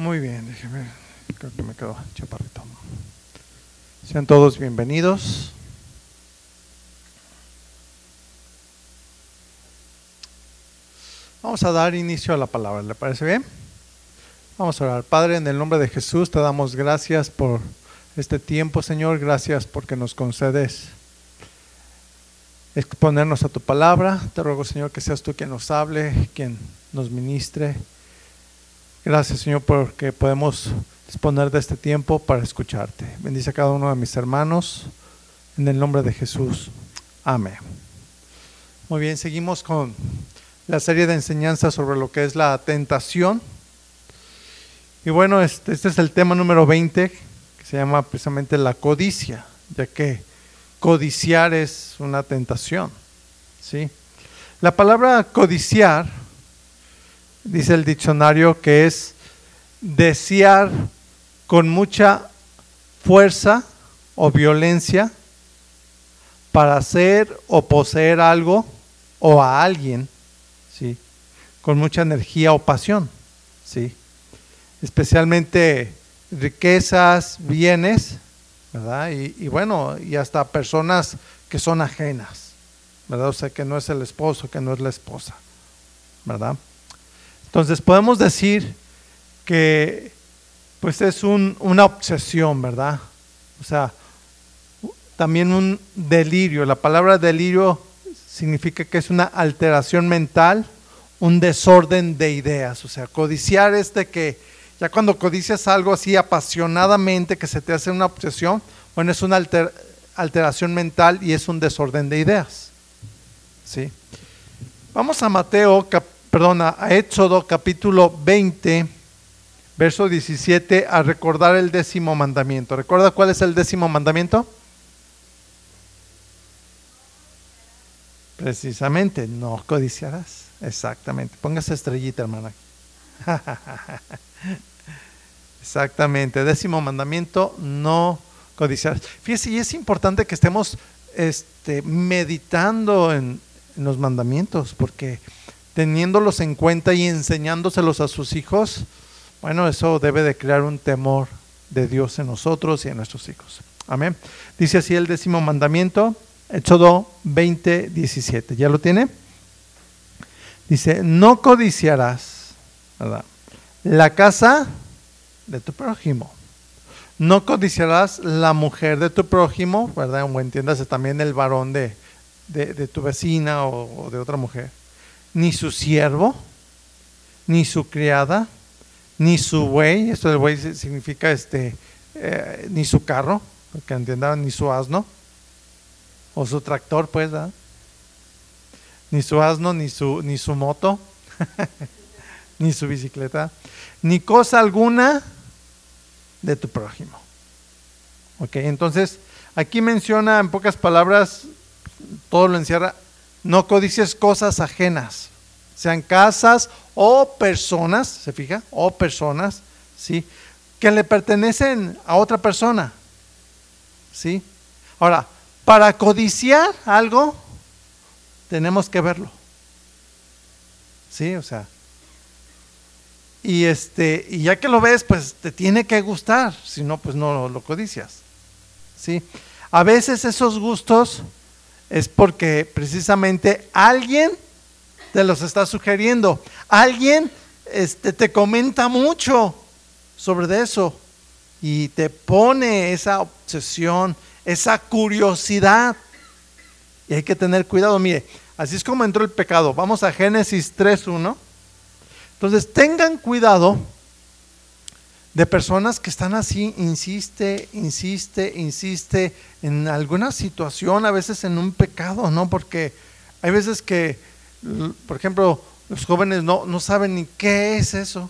Muy bien, déjeme, creo que me quedo chaparrito. Sean todos bienvenidos. Vamos a dar inicio a la palabra, ¿le parece bien? Vamos a orar. Padre, en el nombre de Jesús te damos gracias por este tiempo, Señor. Gracias porque nos concedes exponernos a tu palabra. Te ruego, Señor, que seas tú quien nos hable, quien nos ministre. Gracias, Señor, porque podemos disponer de este tiempo para escucharte. Bendice a cada uno de mis hermanos. En el nombre de Jesús. Amén. Muy bien, seguimos con la serie de enseñanzas sobre lo que es la tentación. Y bueno, este, este es el tema número 20, que se llama precisamente la codicia, ya que codiciar es una tentación. ¿sí? La palabra codiciar, dice el diccionario, que es desear con mucha fuerza o violencia para hacer o poseer algo o a alguien, ¿sí? con mucha energía o pasión. ¿sí? especialmente riquezas, bienes, ¿verdad? Y, bueno, y hasta personas que son ajenas, ¿verdad? O sea, que no es el esposo, que no es la esposa, ¿verdad? Entonces podemos decir que pues es una obsesión, ¿verdad? O sea, también un delirio. La palabra delirio significa que es una alteración mental, un desorden de ideas. O sea, codiciar este que ya cuando codicias algo así apasionadamente que se te hace una obsesión, bueno, es una alteración mental y es un desorden de ideas. ¿Sí? Vamos a Mateo, perdón, a Éxodo capítulo 20, verso 17, a recordar el décimo mandamiento. ¿Recuerda cuál es el décimo mandamiento? Precisamente, no codiciarás. Exactamente. Póngase estrellita, hermana. Exactamente, décimo mandamiento, no codiciar. Fíjese, y es importante que estemos este, meditando en, los mandamientos, porque teniéndolos en cuenta y enseñándoselos a sus hijos, bueno, eso debe de crear un temor de Dios en nosotros y en nuestros hijos. Amén. Dice así el décimo mandamiento, Éxodo 20, 17. ¿Ya lo tiene? Dice, no codiciarás la casa de tu prójimo. No codiciarás la mujer de tu prójimo, ¿verdad? O entiéndase también el varón de, de, tu vecina o, de otra mujer. Ni su siervo, ni su criada, ni su buey, esto del buey significa este, eh, ni su carro, que entiendan, ni su asno, o su tractor, pues. Ni su asno, ni su, ni su moto, ni su bicicleta, ni cosa alguna de tu prójimo. Ok, entonces aquí menciona en pocas palabras, todo lo encierra, no codices cosas ajenas, sean casas o personas, ¿se fija? O personas, ¿sí? Que le pertenecen a otra persona, ¿sí? Ahora, para codiciar algo, tenemos que verlo, ¿sí? O sea, y, este, y ya que lo ves, pues te tiene que gustar, si no, pues no lo codicias. ¿sí? A veces esos gustos es porque precisamente alguien te los está sugiriendo, alguien este, te comenta mucho sobre eso y te pone esa obsesión, esa curiosidad. Y hay que tener cuidado, mire, así es como entró el pecado. Vamos a Génesis 3.1. Entonces, tengan cuidado de personas que están así, insiste, insiste, insiste en alguna situación, a veces en un pecado, ¿no? Porque hay veces que, por ejemplo, los jóvenes no, no saben ni qué es eso,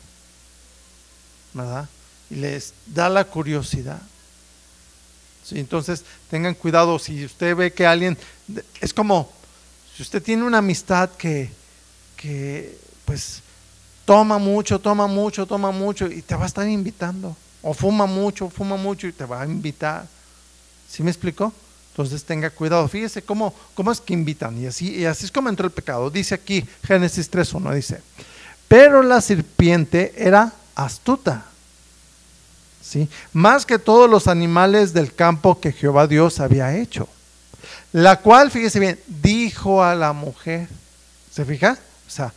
¿verdad? Y les da la curiosidad. Entonces, tengan cuidado, si usted ve que alguien, es como, si usted tiene una amistad que, que pues, toma mucho, toma mucho, toma mucho y te va a estar invitando. O fuma mucho, fuma mucho y te va a invitar. ¿Sí me explicó? Entonces tenga cuidado. Fíjese cómo, cómo es que invitan. Y así, y así es como entró el pecado. Dice aquí Génesis 3.1, dice, pero la serpiente era astuta ¿sí? Más que todos los animales del campo que Jehová Dios había hecho. La cual, fíjese bien, dijo a la mujer, ¿se fija? O sea,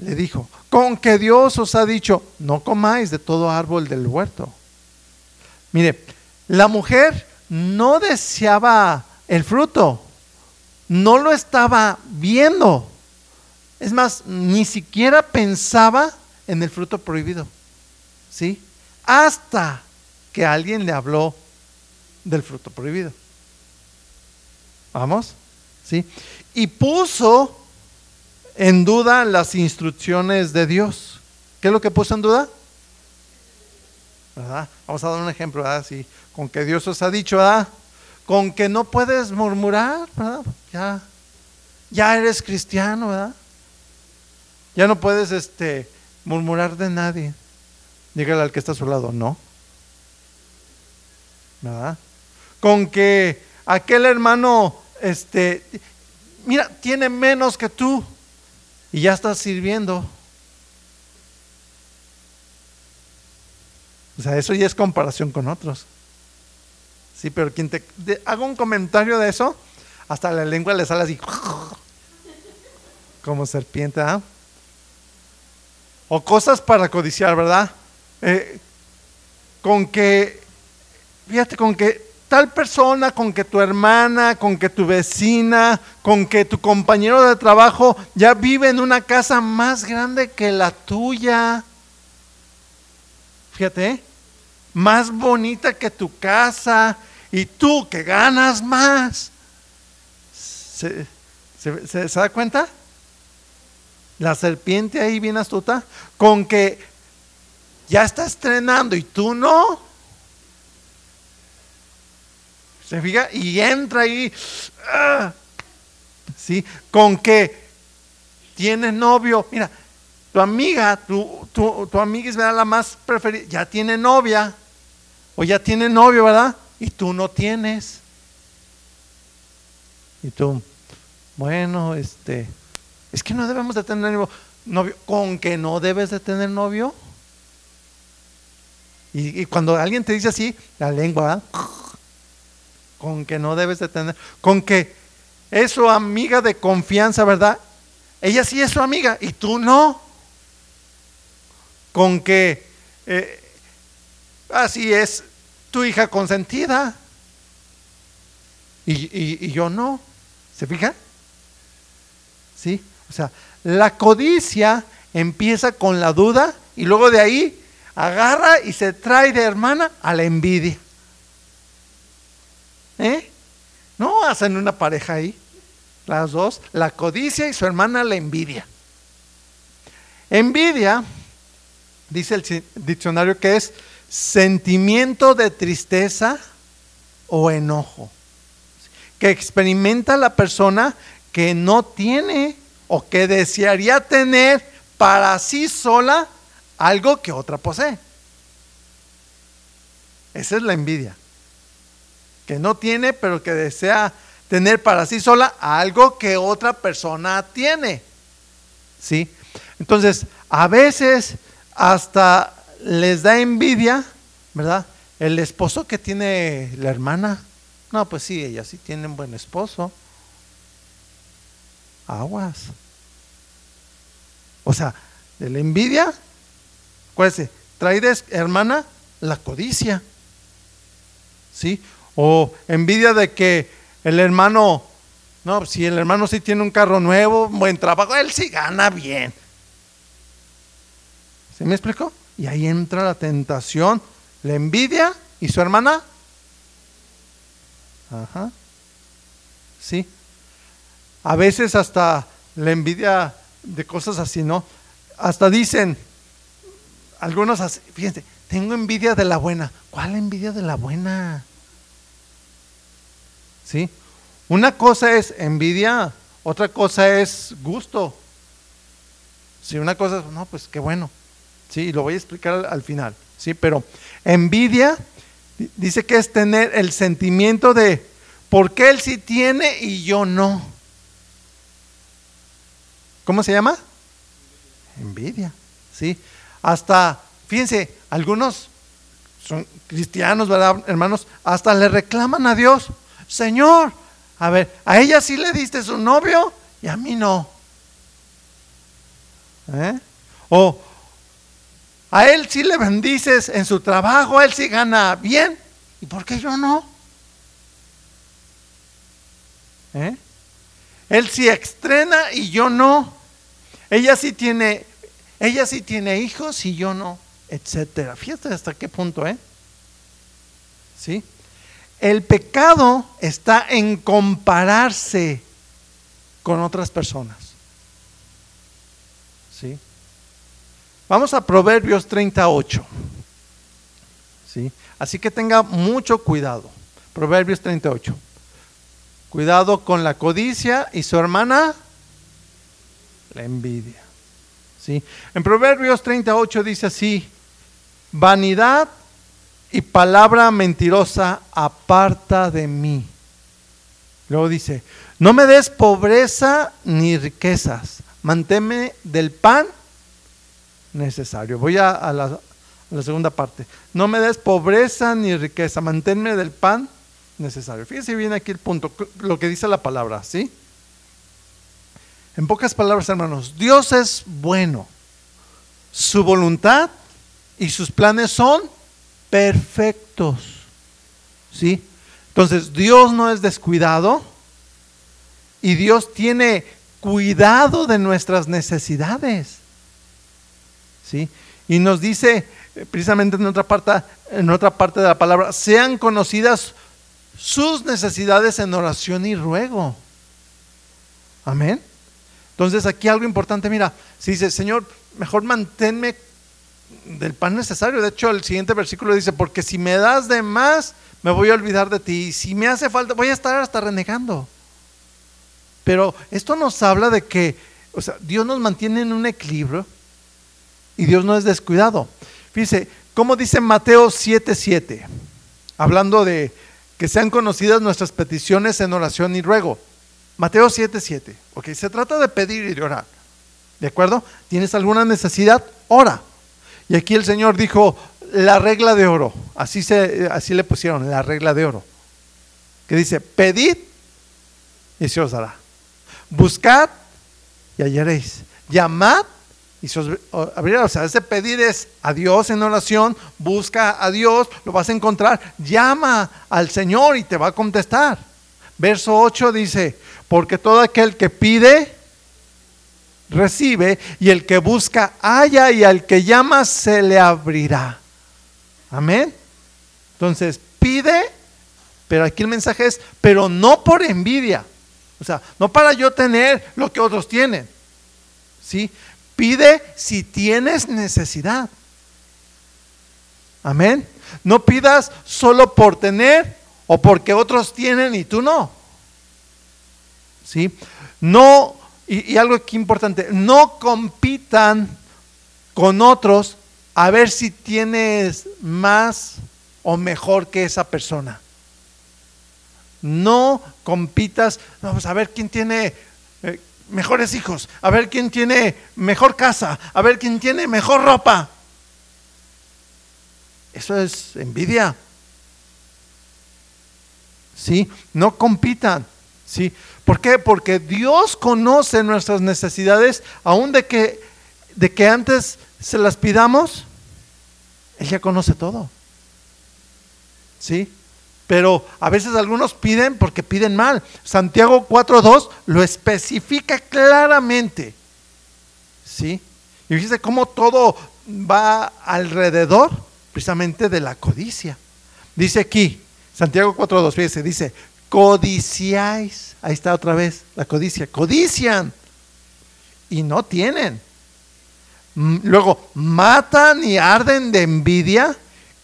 le dijo, con que Dios os ha dicho, no comáis de todo árbol del huerto. Mire, la mujer no deseaba el fruto, no lo estaba viendo. Es más, ni siquiera pensaba en el fruto prohibido. ¿Sí? Hasta que alguien le habló del fruto prohibido. ¿Vamos? ¿Sí? Y puso en duda las instrucciones de Dios. ¿Qué es lo que puso en duda? ¿Verdad? Vamos a dar un ejemplo, ¿verdad? Con que Dios os ha dicho. Con que no puedes murmurar. Ya, ya eres cristiano. Ya no puedes este, murmurar de nadie. Dígale al que está a su lado, no. Con que aquel hermano, este, mira, tiene menos que tú y ya estás sirviendo. O sea, eso ya es comparación con otros. Sí, pero quien te haga un comentario de eso, hasta la lengua le sale así, como serpiente, ¿ah? O cosas para codiciar, ¿verdad? Eh, con que, fíjate, con que tal persona, con que tu hermana, con que tu vecina, con que tu compañero de trabajo ya vive en una casa más grande que la tuya. Fíjate, más bonita que tu casa y tú que ganas más. ¿Se, se da cuenta? La serpiente ahí bien astuta, con que ya está estrenando y tú no. ¿Se fija? Y entra ahí, ah, ¿sí? Con que tiene novio. Mira, tu amiga, tu, tu, amiga es la más preferida, ya tiene novia. O ya tiene novio, ¿verdad? Y tú no tienes. Y tú, bueno, este, es que no debemos de tener novio. ¿Con que no debes de tener novio? Y, cuando alguien te dice así, la lengua, ¿verdad? Con que no debes de tener, con que es su amiga de confianza, ¿verdad? Ella sí es su amiga y tú no. Con que eh, así es tu hija consentida y, y yo no. ¿Se fija? ¿Sí? O sea, la codicia empieza con la duda y luego de ahí agarra y se trae de hermana a la envidia. ¿Eh? Hacen una pareja ahí. Las dos, la codicia y su hermana la envidia. Envidia, dice el diccionario, que es sentimiento de tristeza o enojo que experimenta la persona que no tiene o que desearía tener para sí sola algo que otra posee. Esa es la envidia que no tiene, pero que desea tener para sí sola algo que otra persona tiene. ¿Sí? Entonces, a veces hasta les da envidia, ¿verdad? El esposo que tiene la hermana. No, pues sí, ella sí tiene un buen esposo. Aguas. O sea, de la envidia, acuérdense, trae de hermana la codicia. ¿Sí? O envidia de que el hermano, no, si el hermano sí tiene un carro nuevo, buen trabajo, él sí gana bien. ¿Se me explicó? Y ahí entra la tentación, la envidia y su hermana. Ajá. Sí. A veces hasta la envidia de cosas así, ¿no? Hasta dicen, algunos fíjense, tengo envidia de la buena. ¿Cuál envidia de la buena? ¿Sí? Una cosa es envidia, otra cosa es gusto. Si una cosa es, no, pues qué bueno. Sí, lo voy a explicar al, final. Sí, pero envidia dice que es tener el sentimiento de por qué él sí tiene y yo no. ¿Cómo se llama? Envidia. Sí. Hasta, fíjense, algunos son cristianos, ¿verdad, hermanos? Hasta le reclaman a Dios, Señor, a ver, a ella sí le diste su novio y a mí no. ¿Eh? O a él sí le bendices en su trabajo, a él sí gana bien. ¿Y por qué yo no? ¿Eh? Él sí estrena y yo no. Ella sí tiene, ella sí tiene hijos y yo no, etcétera. Fíjate hasta qué punto, ¿eh? ¿Sí? El pecado está en compararse con otras personas. ¿Sí? Vamos a Proverbios 38. ¿Sí? Así que tenga mucho cuidado. Proverbios 38. Cuidado con la codicia y su hermana, la envidia. ¿Sí? En Proverbios 38 dice así, vanidad y palabra mentirosa aparta de mí. Luego dice, no me des pobreza ni riquezas, manténme del pan necesario. Voy a, la, segunda parte. No me des pobreza ni riqueza, manténme del pan necesario. Fíjense bien aquí el punto, lo que dice la palabra, ¿sí? En pocas palabras, hermanos, Dios es bueno. Su voluntad y sus planes son perfectos. ¿Sí? Entonces, Dios no es descuidado y Dios tiene cuidado de nuestras necesidades. ¿Sí? Y nos dice eh, precisamente en otra parte en otra parte de la palabra, sean conocidas sus necesidades en oración y ruego. Amén. Entonces aquí algo importante, mira, si dice, Señor, mejor manténme del pan necesario. De hecho, el siguiente versículo dice, porque si me das de más, me voy a olvidar de ti. Y si me hace falta, voy a estar hasta renegando. Pero esto nos habla de que, o sea, Dios nos mantiene en un equilibrio y Dios no es descuidado. Fíjese, como dice Mateo 7:7, hablando de que sean conocidas nuestras peticiones en oración y ruego. Mateo 7:7. Ok, se trata de pedir y de orar. ¿De acuerdo? ¿Tienes alguna necesidad? Ora. Y aquí el Señor dijo la regla de oro. Así, se, así le pusieron, la regla de oro. Que dice, pedid y se os dará. Buscad y hallaréis. Llamad y se os abrirá. O sea, ese pedir es a Dios en oración, busca a Dios, lo vas a encontrar. Llama al Señor y te va a contestar. Verso 8 dice, porque todo aquel que pide, recibe, y el que busca, halla, y al que llama, se le abrirá. Amén. Entonces, pide, pero aquí el mensaje es, pero no por envidia. O sea, no para yo tener lo que otros tienen. ¿Sí? Pide si tienes necesidad. Amén. No pidas solo por tener o porque otros tienen y tú no. ¿Sí? No, y, algo aquí importante, no compitan con otros a ver si tienes más o mejor que esa persona. No compitas, vamos a ver quién tiene eh, mejores hijos, a ver quién tiene mejor casa, a ver quién tiene mejor ropa. Eso es envidia. ¿sí? No compitan, ¿sí? ¿Por qué? Porque Dios conoce nuestras necesidades, aún de que, de que antes se las pidamos, Él ya conoce todo, ¿sí? Pero a veces algunos piden porque piden mal. Santiago 4.2 lo especifica claramente, ¿sí? Y fíjese cómo todo va alrededor precisamente de la codicia. Dice aquí, Santiago 4.2, fíjese, dice, codiciáis. Ahí está otra vez la codicia. Codician y no tienen. Luego, matan y arden de envidia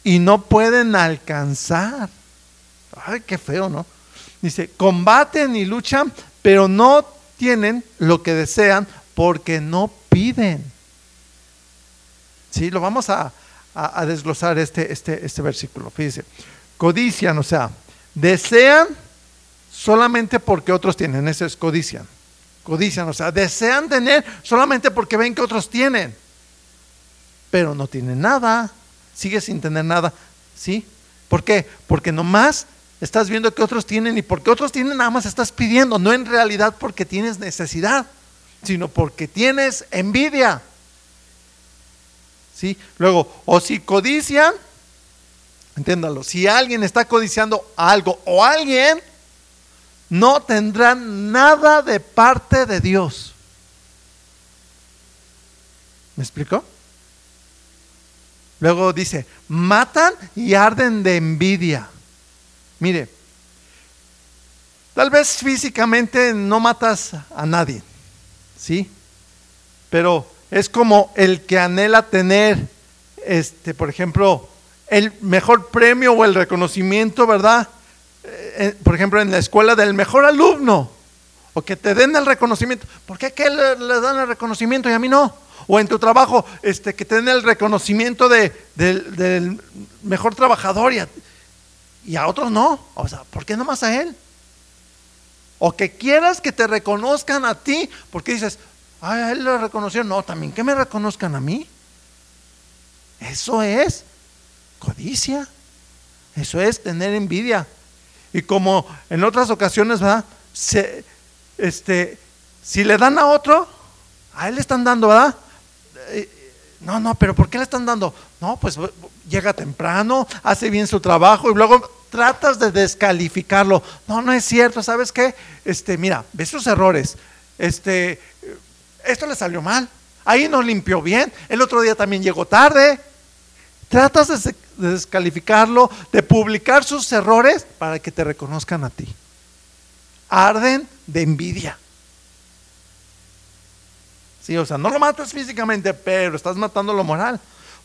y no pueden alcanzar. Ay, qué feo, ¿no? Dice, combaten y luchan, pero no tienen lo que desean porque no piden. Sí, lo vamos a, desglosar este, este, este versículo. Fíjese, Codician, o sea, desean solamente porque otros tienen. Eso es codician. Codician, o sea, desean tener solamente porque ven que otros tienen. Pero no tienen nada. Sigue sin tener nada. ¿Sí? ¿Por qué? Porque nomás estás viendo que otros tienen y porque otros tienen nada más estás pidiendo, no en realidad porque tienes necesidad, sino porque tienes envidia. ¿Sí? Luego, o si codician, entiéndalo, si alguien está codiciando algo o alguien, no tendrán nada de parte de Dios. ¿Me explico? Luego dice, matan y arden de envidia. Mire, tal vez físicamente no matas a nadie, ¿sí? Pero es como el que anhela tener, este, por ejemplo, el mejor premio o el reconocimiento, ¿verdad? Eh, eh, por ejemplo, en la escuela del mejor alumno, o que te den el reconocimiento. ¿Por qué a aquel le dan el reconocimiento y a mí no? o en tu trabajo, este, que te den el reconocimiento de, del mejor trabajador y a, otros no. O sea, ¿por qué nomás a él? O que quieras que te reconozcan a ti, porque dices, ay, a él lo reconocieron, no, también que me reconozcan a mí. Eso es codicia, eso es tener envidia. Y como en otras ocasiones, ¿verdad? Se, este, si le dan a otro, a él le están dando, ¿verdad? Eh, no, no, pero ¿por qué le están dando? No, pues llega temprano, hace bien su trabajo y luego tratas de descalificarlo. No, no es cierto, ¿sabes qué? Este, mira, ves sus errores. Este, esto le salió mal. Ahí no limpió bien. El otro día también llegó tarde. Tratas de descalificarlo, de publicar sus errores para que te reconozcan a ti. Arden de envidia. Sí, o sea, no lo matas físicamente, pero estás matando lo moral.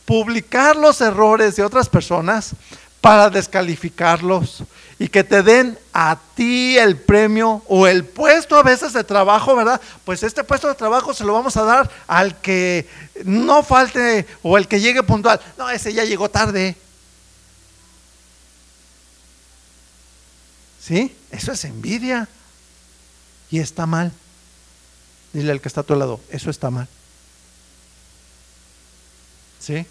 Publicar los errores de otras personas para descalificarlos y que te den a ti el premio o el puesto a veces de trabajo, ¿verdad? Pues este puesto de trabajo se lo vamos a dar al que no falte o el que llegue puntual. No, ese ya llegó tarde. ¿Sí? Eso es envidia y está mal. Dile al que está a tu lado, eso está mal. ¿Sí?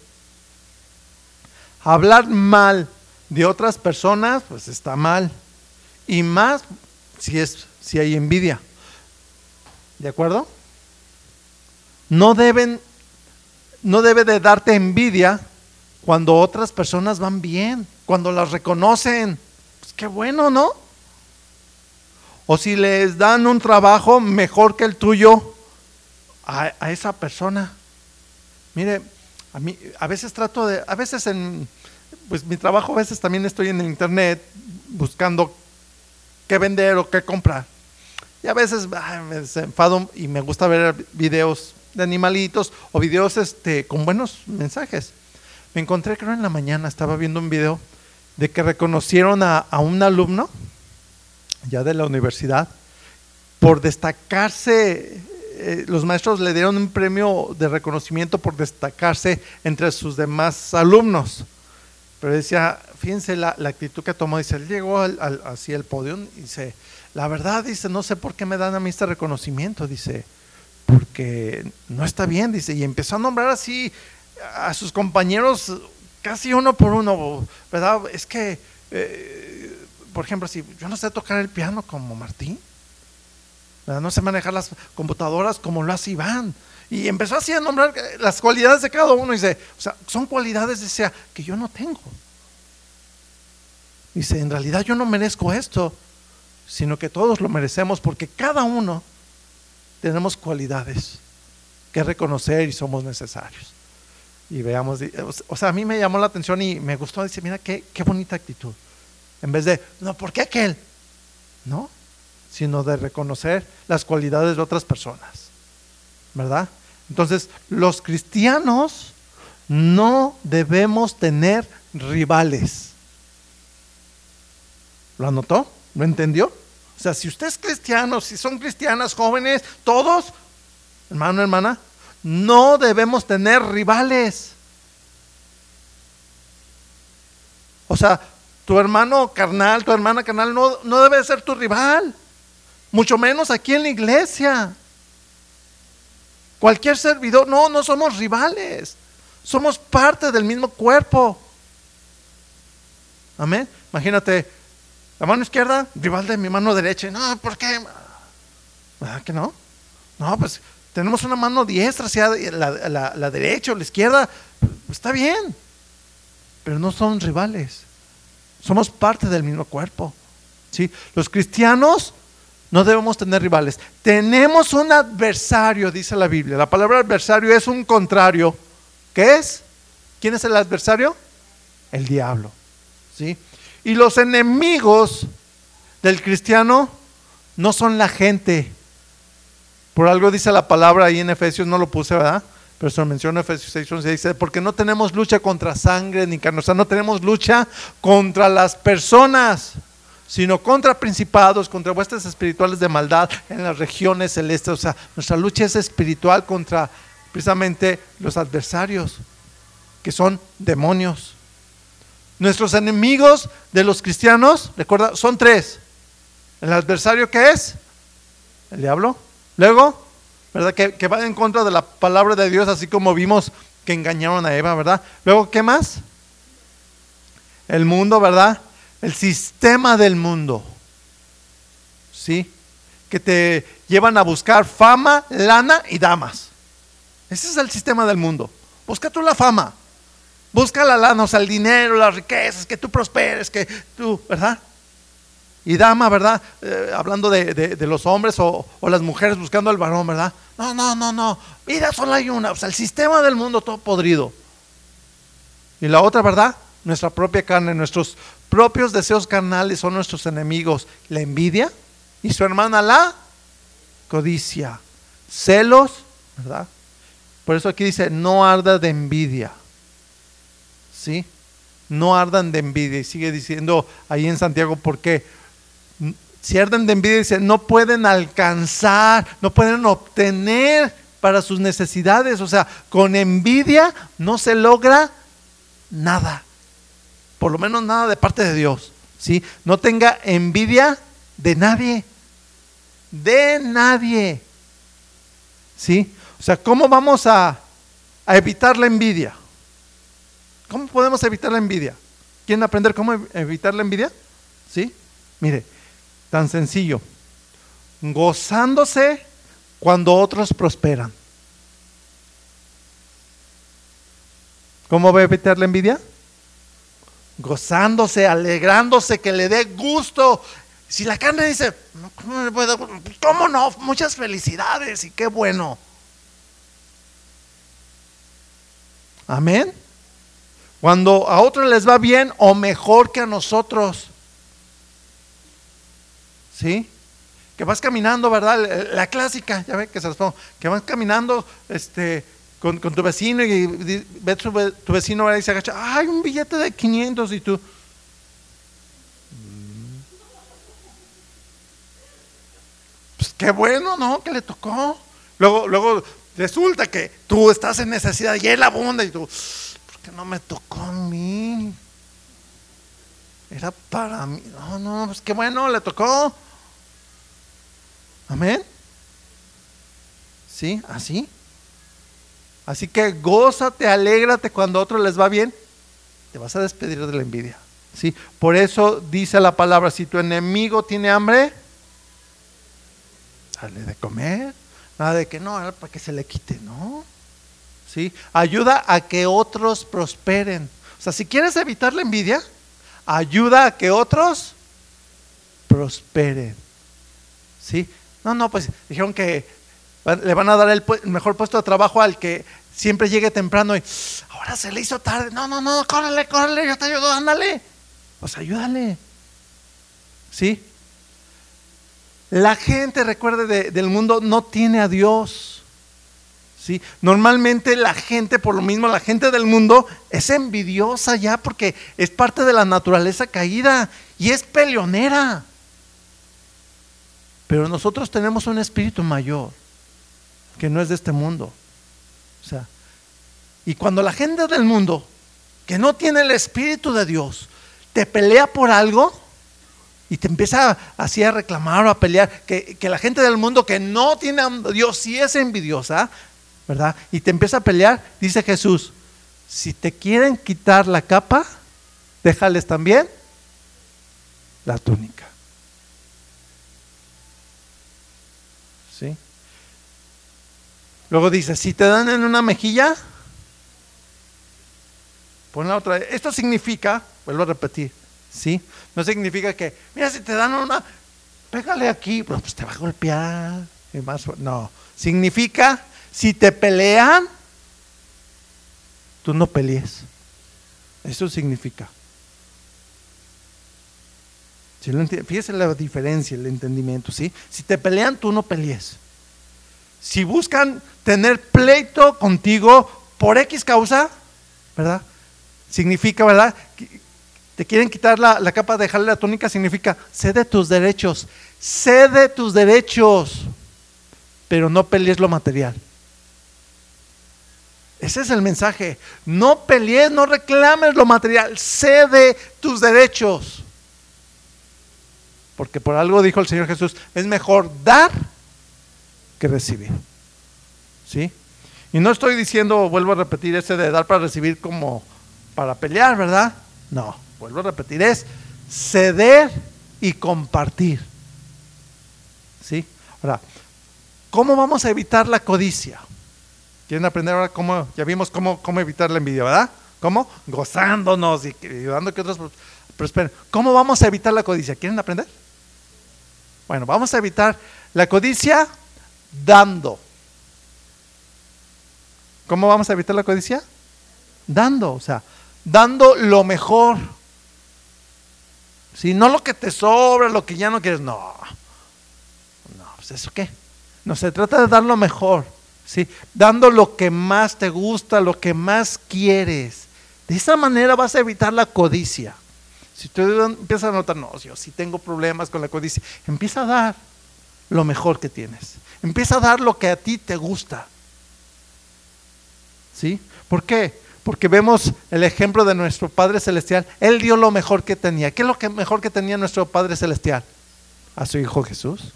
Hablar mal de otras personas, pues está mal. Y más si es si hay envidia. ¿De acuerdo? No deben no debe de darte envidia cuando otras personas van bien, cuando las reconocen. Pues qué bueno, ¿no? o si les dan un trabajo mejor que el tuyo a, esa persona. Mire, a mí a veces trato de, a veces en, pues mi trabajo a veces también estoy en internet buscando qué vender o qué comprar. Y a veces me enfado y me gusta ver videos de animalitos o videos este, con buenos mensajes. Me encontré, creo en la mañana, estaba viendo un video de que reconocieron a, a un alumno ya de la universidad, por destacarse, eh, los maestros le dieron un premio de reconocimiento por destacarse entre sus demás alumnos. Pero decía, fíjense la, actitud que tomó, dice, él llegó al, al podio y dice, la verdad, dice, no sé por qué me dan a mí este reconocimiento, dice, porque no está bien, dice, y empezó a nombrar así a sus compañeros casi uno por uno, ¿verdad? Es que eh, por ejemplo, si yo no sé tocar el piano como Martín, no sé manejar las computadoras como lo hace Iván. Y empezó así a nombrar las cualidades de cada uno. Y dice, o sea, son cualidades, decía, que yo no tengo. Dice, en realidad yo no merezco esto, sino que todos lo merecemos porque cada uno tenemos cualidades que reconocer y somos necesarios. Y veamos, o sea, a mí me llamó la atención y me gustó, dice, mira qué, qué bonita actitud. En vez de, no, ¿por qué aquel? No, sino de reconocer las cualidades de otras personas. ¿Verdad? Entonces, los cristianos no debemos tener rivales. ¿Lo anotó? ¿Lo entendió? O sea, si usted es cristiano, si son cristianas jóvenes, todos, hermano, hermana, no debemos tener rivales. O sea, tu hermano carnal, tu hermana carnal no, no debe ser tu rival, mucho menos aquí en la iglesia. Cualquier servidor, no, no somos rivales, somos parte del mismo cuerpo. Amén. Imagínate, la mano izquierda, rival de mi mano derecha. No, ¿por qué? ¿Verdad que no? No, pues tenemos una mano diestra hacia la, la derecha o la izquierda. Está bien, pero no son rivales. Somos parte del mismo cuerpo. ¿sí? Los cristianos no debemos tener rivales. Tenemos un adversario, dice la Biblia. La palabra adversario es un contrario. ¿Qué es? ¿Quién es el adversario? El diablo. ¿sí? Y los enemigos del cristiano no son la gente. Por algo dice la palabra ahí en Efesios, no lo puse, ¿verdad? Pero se menciona Efesios 6, 11, dice, porque no tenemos lucha contra sangre ni carne, o sea, no tenemos lucha contra las personas, sino contra principados, contra vuestras espirituales de maldad en las regiones celestes. O sea, nuestra lucha es espiritual contra precisamente los adversarios, que son demonios. Nuestros enemigos de los cristianos, recuerda, son tres. El adversario que es el diablo. Luego, ¿verdad? Que, que, va en contra de la palabra de Dios, así como vimos que engañaron a Eva, ¿verdad? Luego, ¿qué más? El mundo, ¿verdad? El sistema del mundo. ¿Sí? Que te llevan a buscar fama, lana y damas. Ese es el sistema del mundo. Busca tú la fama. Busca la lana, o sea, el dinero, las riquezas, que tú prosperes, que tú, ¿verdad? Y dama, ¿verdad? Eh, hablando de, los hombres o, las mujeres buscando al varón, ¿verdad? No, no, no, no. Mira, solo hay una. O sea, el sistema del mundo todo podrido. Y la otra, ¿verdad? Nuestra propia carne, nuestros propios deseos carnales son nuestros enemigos. La envidia y su hermana la codicia. Celos, ¿verdad? Por eso aquí dice, no arda de envidia. ¿Sí? No ardan de envidia. Y sigue diciendo ahí en Santiago, ¿por qué? Si arden de envidia, dice, no pueden alcanzar, no pueden obtener para sus necesidades. O sea, con envidia no se logra nada. Por lo menos nada de parte de Dios. ¿sí? No tenga envidia de nadie. De nadie. ¿Sí? O sea, ¿cómo vamos a, a evitar la envidia? ¿Cómo podemos evitar la envidia? ¿Quieren aprender cómo evitar la envidia? ¿Sí? Mire, tan sencillo. Gozándose cuando otros prosperan. ¿Cómo va a evitar la envidia? Gozándose, alegrándose, que le dé gusto. Si la carne dice, ¿cómo no? Muchas felicidades y qué bueno. Amén. Cuando a otros les va bien o mejor que a nosotros. ¿Sí? Que vas caminando, ¿verdad? La clásica, ya ve que se los pongo. Que vas caminando este, con, tu vecino y ve tu, tu vecino y se agacha. ¡Ay, un billete de 500! Y tú. Mm". Pues qué bueno, ¿no? Que le tocó. Luego, luego resulta que tú estás en necesidad y él abunda y tú no me tocó a mí. Era para mí. No, no, pues qué bueno, le tocó. Amén. ¿Sí? ¿Así? Así que gózate, alégrate cuando a otros les va bien. Te vas a despedir de la envidia. ¿Sí? Por eso dice la palabra, si tu enemigo tiene hambre, dale de comer. Nada de que no, para que se le quite, no. ¿sí? Ayuda a que otros prosperen. O sea, si quieres evitar la envidia, ayuda a que otros prosperen. ¿Sí? No, no, pues dijeron que le van a dar el, mejor puesto de trabajo al que siempre llegue temprano y ahora se le hizo tarde. No, no, no, córrele, córrele, yo te ayudo, ándale. Pues ayúdale. ¿Sí? La gente, recuerde, del mundo no tiene a Dios. Normalmente la gente, por lo mismo, la gente del mundo es envidiosa ya porque es parte de la naturaleza caída y es peleonera. Pero nosotros tenemos un espíritu mayor que no es de este mundo. O sea, y cuando la gente del mundo que no tiene el espíritu de Dios te pelea por algo y te empieza así a reclamar o a pelear, que, que la gente del mundo que no tiene a Dios sí es envidiosa, ¿verdad? Y te empieza a pelear, dice Jesús, si te quieren quitar la capa, déjales también la túnica. ¿Sí? Luego dice, si te dan en una mejilla, pon la otra. Esto significa, vuelvo a repetir, ¿sí? No significa que, mira, si te dan una, pégale aquí, pues te va a golpear. Y más, no, significa, si te pelean, tú no pelees. Eso significa. Fíjese la diferencia, el entendimiento, ¿sí? Si te pelean, tú no pelees. Si buscan tener pleito contigo por X causa, ¿verdad? Significa, ¿verdad? Te quieren quitar la, la capa, dejarle la túnica, significa cede tus derechos, cede tus derechos, pero no pelees lo material. Ese es el mensaje. No pelees, no reclames lo material, cede tus derechos. Porque por algo dijo el Señor Jesús, es mejor dar que recibir. ¿Sí? Y no estoy diciendo, vuelvo a repetir, ese de dar para recibir como para pelear, ¿verdad? No, vuelvo a repetir, es ceder y compartir. ¿Sí? Ahora, ¿cómo vamos a evitar la codicia? ¿Quieren aprender ahora cómo? Ya vimos cómo, cómo evitar la envidia, ¿verdad? ¿Cómo? Gozándonos y ayudando que otros prosperen. ¿Cómo vamos a evitar la codicia? ¿Quieren aprender? Bueno, vamos a evitar la codicia dando. ¿Cómo vamos a evitar la codicia? Dando, o sea, dando lo mejor. Si no lo que te sobra, lo que ya no quieres, no. No, pues eso qué. No se trata de dar lo mejor, ¿sí? Dando lo que más te gusta, lo que más quieres. De esa manera vas a evitar la codicia. Si tú empiezas a notar, no, yo sí tengo problemas con la codicia, empieza a dar lo mejor que tienes. Empieza a dar lo que a ti te gusta. ¿Sí? ¿Por qué? Porque vemos el ejemplo de nuestro Padre Celestial. Él dio lo mejor que tenía. ¿Qué es lo que mejor que tenía nuestro Padre Celestial? A su Hijo Jesús.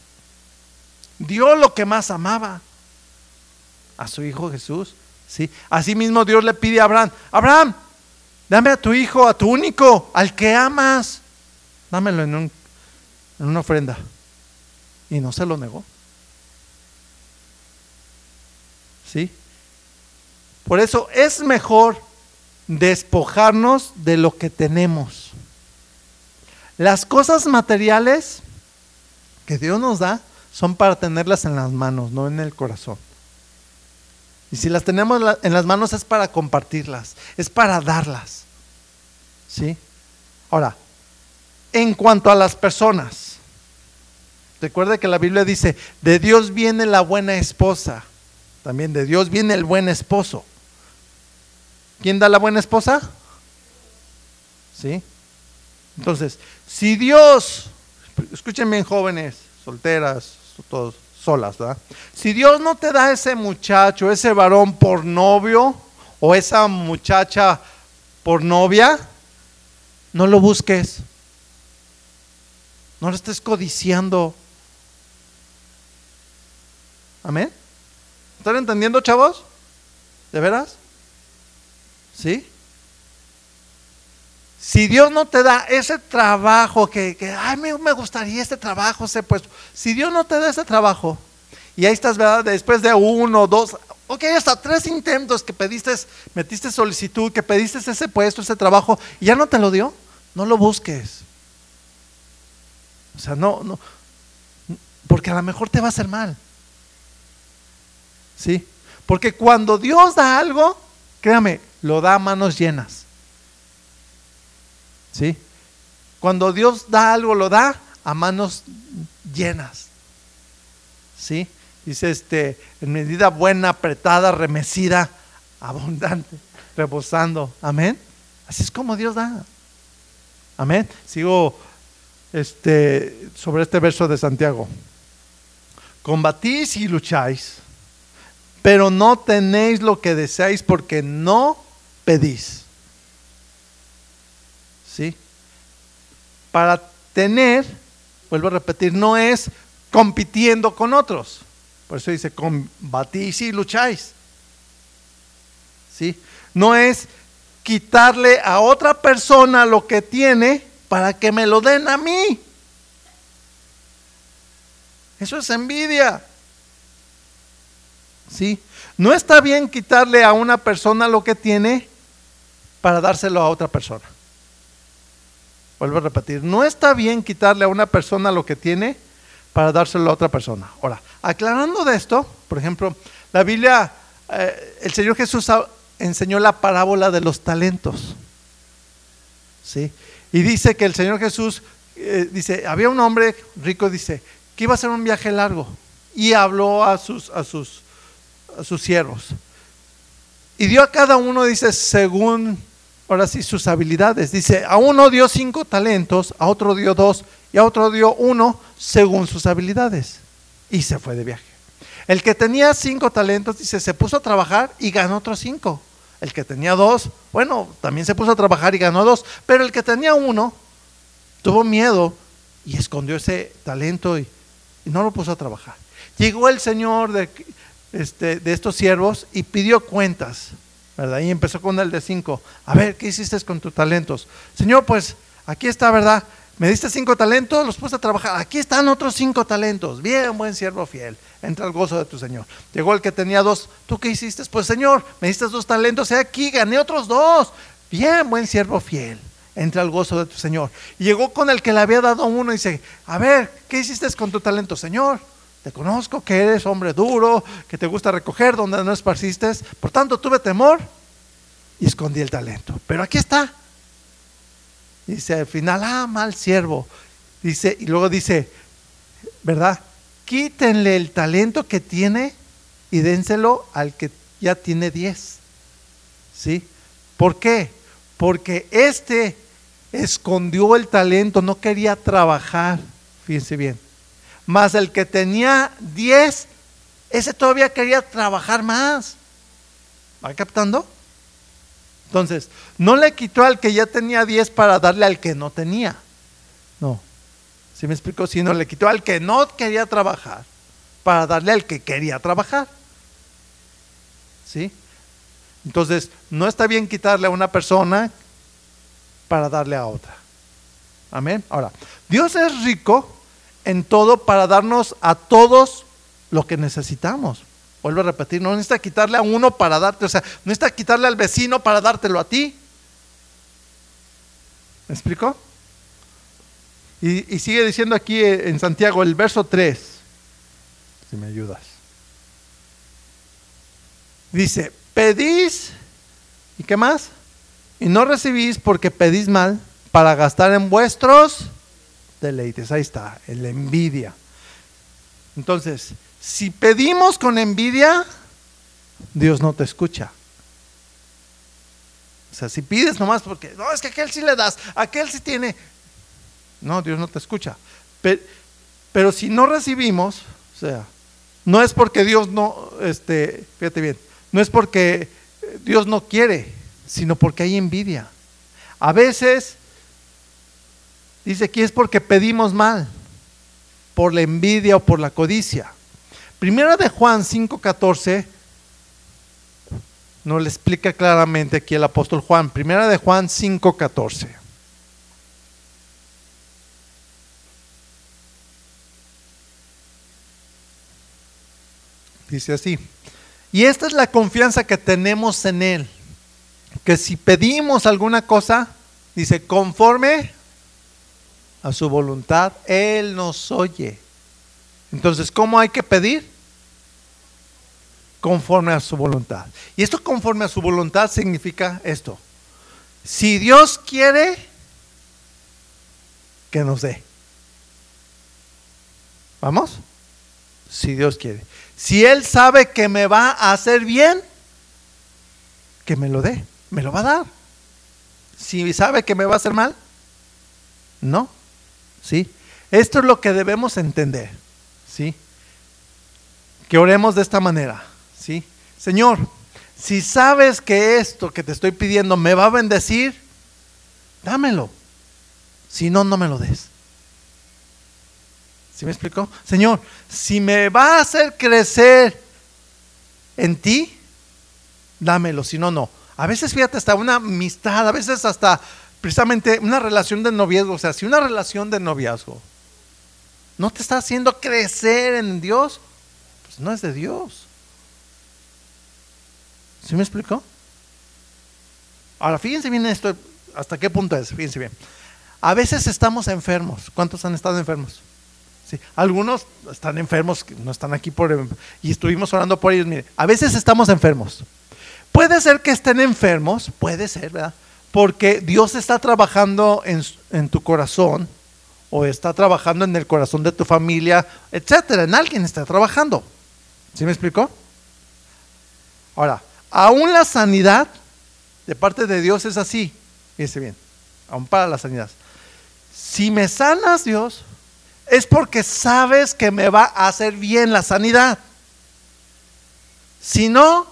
Dio lo que más amaba. A su Hijo Jesús. ¿Sí? Asimismo Dios le pide a Abraham, Abraham, Dame a tu hijo, a tu único, al que amas. Dámelo en, en una ofrenda. Y no se lo negó. ¿Sí? Por eso es mejor despojarnos de lo que tenemos. Las cosas materiales que Dios nos da son para tenerlas en las manos, no en el corazón. Y si las tenemos en las manos es para compartirlas, es para darlas. ¿Sí? Ahora, en cuanto a las personas, recuerde que la Biblia dice, de Dios viene la buena esposa, también de Dios viene el buen esposo. ¿Quién da la buena esposa? ¿Sí? Entonces, si Dios, escuchen bien jóvenes, solteras, todos solas, ¿verdad? Si Dios no te da ese muchacho, ese varón por novio o esa muchacha por novia, no lo busques. No lo estés codiciando. Amén. ¿Están entendiendo, chavos? ¿De veras? ¿Sí? Si Dios no te da ese trabajo que, que ay, me, me gustaría este trabajo, ese puesto. Si Dios no te da ese trabajo, y ahí estás, ¿verdad? Después de uno, dos, ok, hasta tres intentos que pediste, metiste solicitud, que pediste ese puesto, ese trabajo, y ya no te lo dio. No lo busques. O sea, no, no, porque a lo mejor te va a hacer mal. ¿Sí? Porque cuando Dios da algo, créame, lo da a manos llenas. ¿Sí? Cuando Dios da algo, lo da a manos llenas. ¿Sí? Dice este, en medida buena, apretada, remecida, abundante, rebosando. Amén. Así es como Dios da. Amén. Sigo este, sobre este verso de Santiago. Combatís y lucháis, pero no tenéis lo que deseáis porque no pedís. ¿Sí? Para tener, vuelvo a repetir, no es compitiendo con otros. Por eso dice, combatís y lucháis. ¿Sí? No es quitarle a otra persona lo que tiene para que me lo den a mí. Eso es envidia. ¿Sí? No está bien quitarle a una persona lo que tiene para dárselo a otra persona. Vuelvo a repetir, no está bien quitarle a una persona lo que tiene para dárselo a otra persona. Ahora, aclarando de esto, por ejemplo, la Biblia, eh, el Señor Jesús enseñó la parábola de los talentos. ¿Sí? Y dice que el Señor Jesús, eh, dice, había un hombre rico, dice, que iba a hacer un viaje largo. Y habló a sus, a sus, a sus siervos. Y dio a cada uno, dice, según, ahora sí, sus habilidades. Dice, a uno dio cinco talentos, a otro dio dos y a otro dio uno según sus habilidades. Y se fue de viaje. El que tenía cinco talentos, dice, se puso a trabajar y ganó otros cinco. El que tenía dos, bueno, también se puso a trabajar y ganó dos. Pero el que tenía uno, tuvo miedo y escondió ese talento y, no lo puso a trabajar. Llegó el Señor de, este, de estos siervos y pidió cuentas, ¿verdad? Y empezó con el de cinco. A ver, ¿qué hiciste con tus talentos? Señor, pues aquí está, ¿verdad? Me diste cinco talentos, los puse a trabajar. Aquí están otros cinco talentos. Bien, buen siervo fiel. Entra al gozo de tu Señor. Llegó el que tenía dos. ¿Tú qué hiciste? Pues Señor, me diste dos talentos. He aquí, gané otros dos. Bien, buen siervo fiel. Entra al gozo de tu Señor. Llegó con el que le había dado uno y dice, a ver, ¿qué hiciste con tu talento? Señor, te conozco que eres hombre duro, que te gusta recoger donde no esparciste. Por tanto, tuve temor y escondí el talento. Pero aquí está Dice al final, ah, mal siervo. Dice, y luego dice, ¿verdad? Quítenle el talento que tiene y dénselo al que ya tiene diez. ¿Sí? ¿Por qué? Porque este escondió el talento, no quería trabajar. Fíjense bien. Más el que tenía diez, ese todavía quería trabajar más. ¿Va captando? Entonces, no le quitó al que ya tenía 10 para darle al que no tenía. No. ¿Sí me explico? Sino le quitó al que no quería trabajar para darle al que quería trabajar. ¿Sí? Entonces, no está bien quitarle a una persona para darle a otra. Amén. Ahora, Dios es rico en todo para darnos a todos lo que necesitamos. Vuelvo a repetir, no necesita quitarle a uno para darte, o sea, no necesita quitarle al vecino para dártelo a ti. ¿Me explico? Y, sigue diciendo aquí en Santiago el verso 3, si me ayudas. Dice, pedís, ¿y qué más? Y no recibís porque pedís mal para gastar en vuestros deleites. Ahí está, la envidia. Entonces, si pedimos con envidia, Dios no te escucha. O sea, si pides nomás porque, no, es que aquel sí le das, aquel sí tiene. No, Dios no te escucha. Pero, si no recibimos, o sea, no es porque Dios no, este, fíjate bien, no es porque Dios no quiere, sino porque hay envidia. A veces, dice aquí, es porque pedimos mal, por la envidia o por la codicia. Primera de Juan 5:14 nos le explica claramente aquí el apóstol Juan. Primera de Juan 5:14. Dice así. Y esta es la confianza que tenemos en Él. Que si pedimos alguna cosa, dice, conforme a su voluntad, Él nos oye. Entonces, ¿cómo hay que pedir? conforme a su voluntad. Y esto conforme a su voluntad significa esto. Si Dios quiere, que nos dé. ¿Vamos? Si Dios quiere. Si Él sabe que me va a hacer bien, que me lo dé. Me lo va a dar. Si sabe que me va a hacer mal, no. ¿Sí? Esto es lo que debemos entender. ¿Sí? Que oremos de esta manera. ¿sí? Señor, si sabes que esto que te estoy pidiendo me va a bendecir, dámelo. Si no, no me lo des. ¿Sí me explicó? Señor, si me va a hacer crecer en ti, dámelo. Si no, no. A veces, fíjate, hasta una amistad, a veces hasta precisamente una relación de noviazgo, o sea, si una relación de noviazgo no te está haciendo crecer en Dios, pues no es de Dios. ¿Sí me explicó? Ahora, fíjense bien esto, hasta qué punto es, fíjense bien. A veces estamos enfermos. ¿Cuántos han estado enfermos? Sí. Algunos están enfermos, no están aquí por... Y estuvimos orando por ellos. Mire, a veces estamos enfermos. Puede ser que estén enfermos, puede ser, ¿verdad? Porque Dios está trabajando en, tu corazón o está trabajando en el corazón de tu familia, etcétera. En alguien está trabajando. ¿Sí me explicó? Ahora, aún la sanidad de parte de Dios es así. Fíjense bien, aún para la sanidad. Si me sanas, Dios, es porque sabes que me va a hacer bien la sanidad. Si no,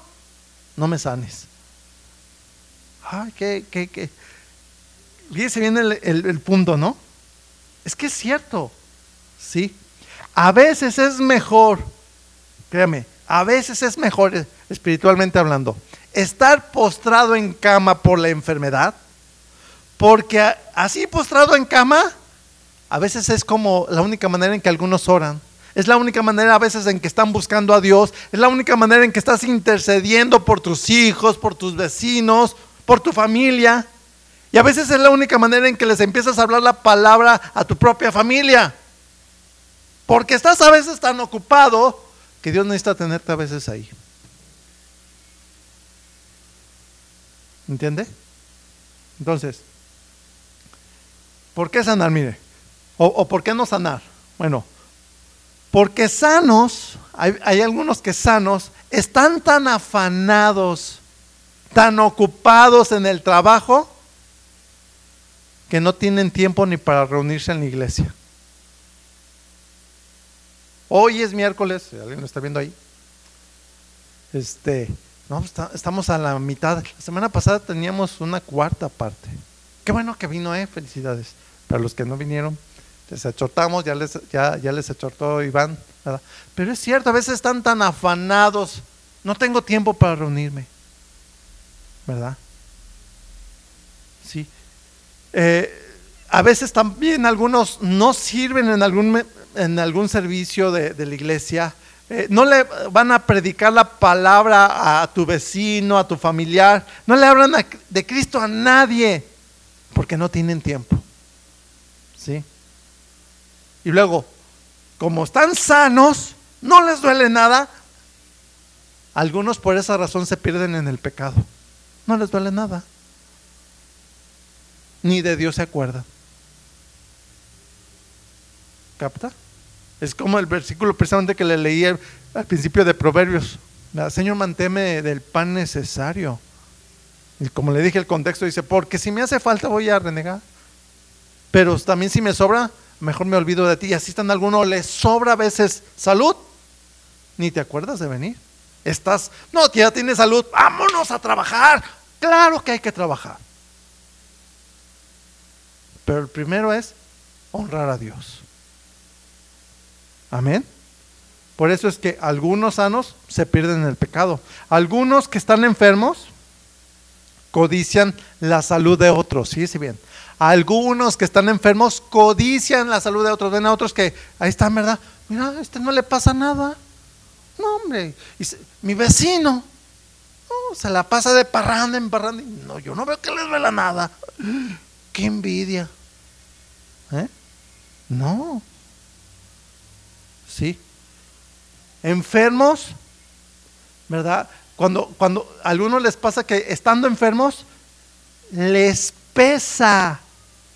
no me sanes. Ay, qué, qué, qué. Fíjense bien el, el punto, ¿no? Es que es cierto, ¿sí? A veces es mejor, créame, a veces es mejor espiritualmente hablando, estar postrado en cama por la enfermedad, porque así postrado en cama, a veces es como la única manera en que algunos oran. Es la única manera a veces en que están buscando a Dios. Es la única manera en que estás intercediendo por tus hijos, por tus vecinos, por tu familia. Y a veces es la única manera en que les empiezas a hablar la palabra a tu propia familia. Porque estás a veces tan ocupado que Dios necesita tenerte a veces ahí. ¿Entiende? Entonces, ¿por qué sanar? Mire, o, por qué no sanar. Bueno, porque sanos, hay, hay algunos que sanos están tan afanados, tan ocupados en el trabajo, que no tienen tiempo ni para reunirse en la iglesia. Hoy es miércoles, ¿alguien lo está viendo ahí? Este, no, estamos a la mitad. La semana pasada teníamos una cuarta parte. Qué bueno que vino, eh, felicidades. Para los que no vinieron, les achortamos, ya les, ya, ya les achortó Iván. Pero es cierto, a veces están tan afanados, no tengo tiempo para reunirme. ¿Verdad? Sí. Eh, a veces también algunos no sirven en algún, en algún servicio de, la iglesia. Eh, no le van a predicar la palabra a tu vecino, a tu familiar. No le hablan de Cristo a nadie porque no tienen tiempo. ¿Sí? Y luego, como están sanos, no les duele nada. Algunos por esa razón se pierden en el pecado. No les duele nada ni de Dios se acuerda. ¿Capta? Es como el versículo precisamente que le leí al principio de Proverbios. Señor, manteme del pan necesario. Y como le dije, el contexto dice, porque si me hace falta voy a renegar. Pero también si me sobra, mejor me olvido de ti. Y así están algunos, les sobra a veces salud. Ni te acuerdas de venir. Estás, no, ya tienes salud, vámonos a trabajar. Claro que hay que trabajar. Pero el primero es honrar a Dios. Amén. Por eso es que algunos sanos se pierden en el pecado. Algunos que están enfermos codician la salud de otros. Sí, sí, bien. Algunos que están enfermos codician la salud de otros. Ven a otros que ahí están, ¿verdad? Mira, a este no le pasa nada. No, hombre. mi vecino se la pasa de parranda en parranda. No, yo no veo que les duela nada. ¡Qué envidia! ¿Eh? No. Sí. Enfermos, ¿verdad? Cuando, cuando a algunos les pasa que estando enfermos, les pesa,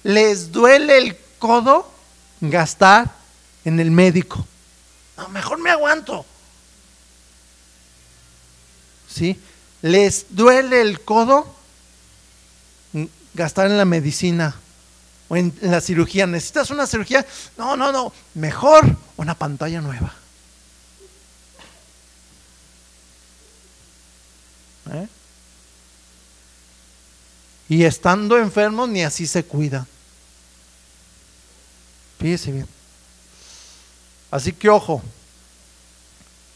les duele el codo gastar en el médico. No, mejor me aguanto. ¿Sí? Les duele el codo gastar en la medicina o en, la cirugía. ¿Necesitas una cirugía? No, no, no. Mejor una pantalla nueva. ¿Eh? Y estando enfermos, ni así se cuida. Fíjese bien. Así que ojo.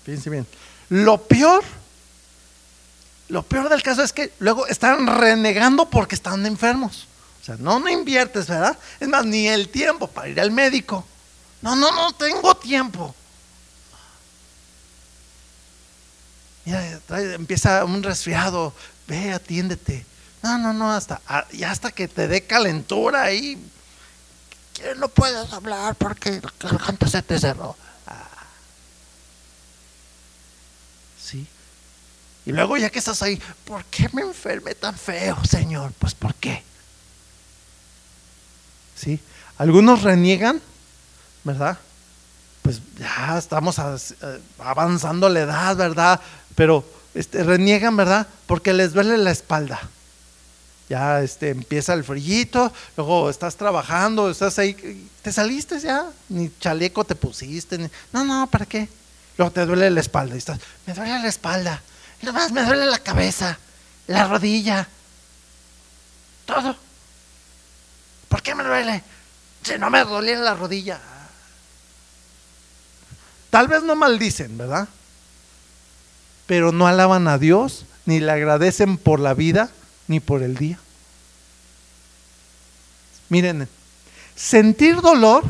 Fíjense bien. Lo peor lo peor del caso es que luego están renegando porque están enfermos. O sea, no, no inviertes, ¿verdad? Es más, ni el tiempo para ir al médico. No, no, no tengo tiempo. Mira, empieza un resfriado, ve, atiéndete. No, no, no, hasta, ya hasta que te dé calentura ahí. No puedes hablar porque la se te cerró. Ah. Sí. Y luego ya que estás ahí, ¿por qué me enfermé tan feo, Señor? Pues ¿por qué? ¿Sí? Algunos reniegan, ¿verdad? Pues ya estamos eh, avanzando la edad, ¿verdad? Pero este, reniegan, ¿verdad? Porque les duele la espalda ya este, empieza el frillito, luego estás trabajando, estás ahí, te saliste ya, ni chaleco te pusiste, no, no, ¿para qué? Luego te duele la espalda y estás, me duele la espalda, nomás me duele la cabeza, la rodilla, todo. ¿Por qué me duele? Si no me duele la rodilla. Tal vez no maldicen, ¿verdad? Pero no alaban a Dios, ni le agradecen por la vida ni por el día. Miren, sentir dolor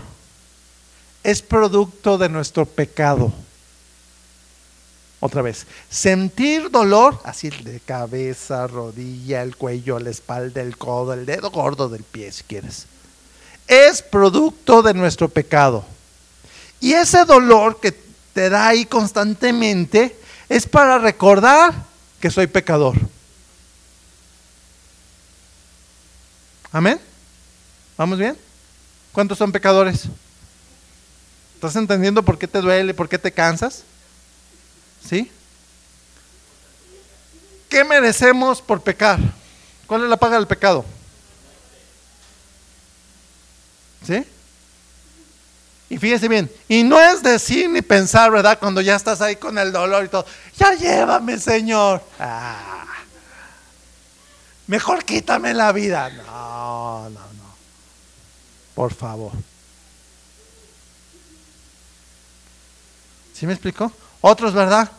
es producto de nuestro pecado. Otra vez, sentir dolor, así de cabeza, rodilla, el cuello, la espalda, el codo, el dedo gordo del pie, si quieres, es producto de nuestro pecado. Y ese dolor que te da ahí constantemente es para recordar que soy pecador. Amén. ¿Vamos bien? ¿Cuántos son pecadores? ¿Estás entendiendo por qué te duele, por qué te cansas? ¿Sí? ¿Qué merecemos por pecar? ¿Cuál es la paga del pecado? ¿Sí? Y fíjese bien, y no es decir ni pensar, ¿verdad? Cuando ya estás ahí con el dolor y todo, ya llévame, Señor. Ah, mejor quítame la vida. No, no, no. Por favor. ¿Sí me explicó? Otros, ¿verdad?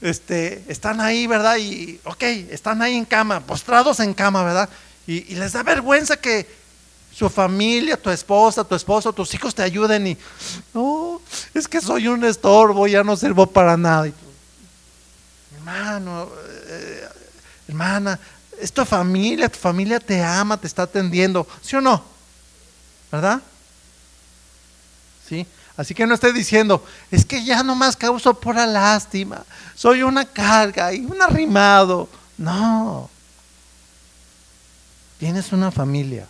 Este, están ahí, ¿verdad? Y, ok, están ahí en cama, postrados en cama, ¿verdad? Y, les da vergüenza que su familia, tu esposa, tu esposo, tus hijos te ayuden y, no, es que soy un estorbo, ya no sirvo para nada. hermano, eh, hermana, es tu familia, tu familia te ama, te está atendiendo, ¿sí o no? ¿Verdad? ¿Sí? Así que no esté diciendo, es que ya nomás causo pura lástima, soy una carga y un arrimado. No. Tienes una familia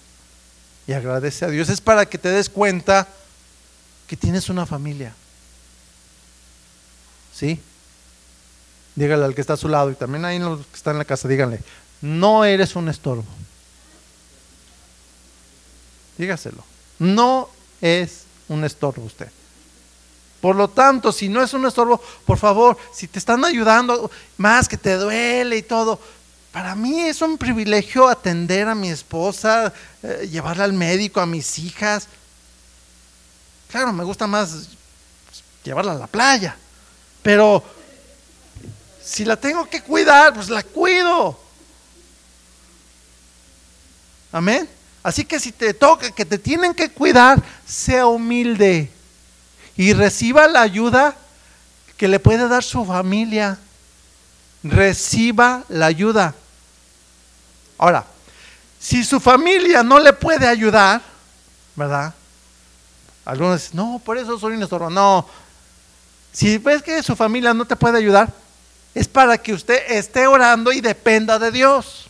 y agradece a Dios. Es para que te des cuenta que tienes una familia. ¿Sí? Dígale al que está a su lado y también ahí los que están en la casa, díganle, no eres un estorbo. Dígaselo. No es un estorbo usted. Por lo tanto, si no es un estorbo, por favor, si te están ayudando más que te duele y todo, para mí es un privilegio atender a mi esposa, eh, llevarla al médico, a mis hijas. Claro, me gusta más llevarla a la playa, pero si la tengo que cuidar, pues la cuido. Amén. Así que si te toca, que te tienen que cuidar, sea humilde y reciba la ayuda que le puede dar su familia. Reciba la ayuda. Ahora, si su familia no le puede ayudar, ¿verdad? Algunos dicen, no, por eso soy un. No, si ves que su familia no te puede ayudar, es para que usted esté orando y dependa de Dios.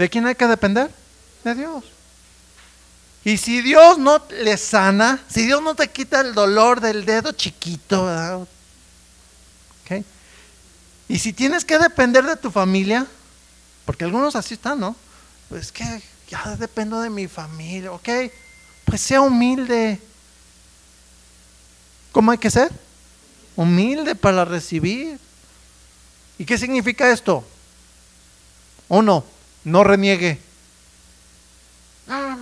¿De quién hay que depender? De Dios. Y si Dios no le sana, si Dios no te quita el dolor del dedo chiquito, ¿verdad? Y si tienes que depender de tu familia, porque algunos así están, ¿no? Pues que ya dependo de mi familia, ¿ok? Pues sea humilde. ¿Cómo hay que ser? Humilde para recibir. ¿Y qué significa esto? Uno, no reniegue. No,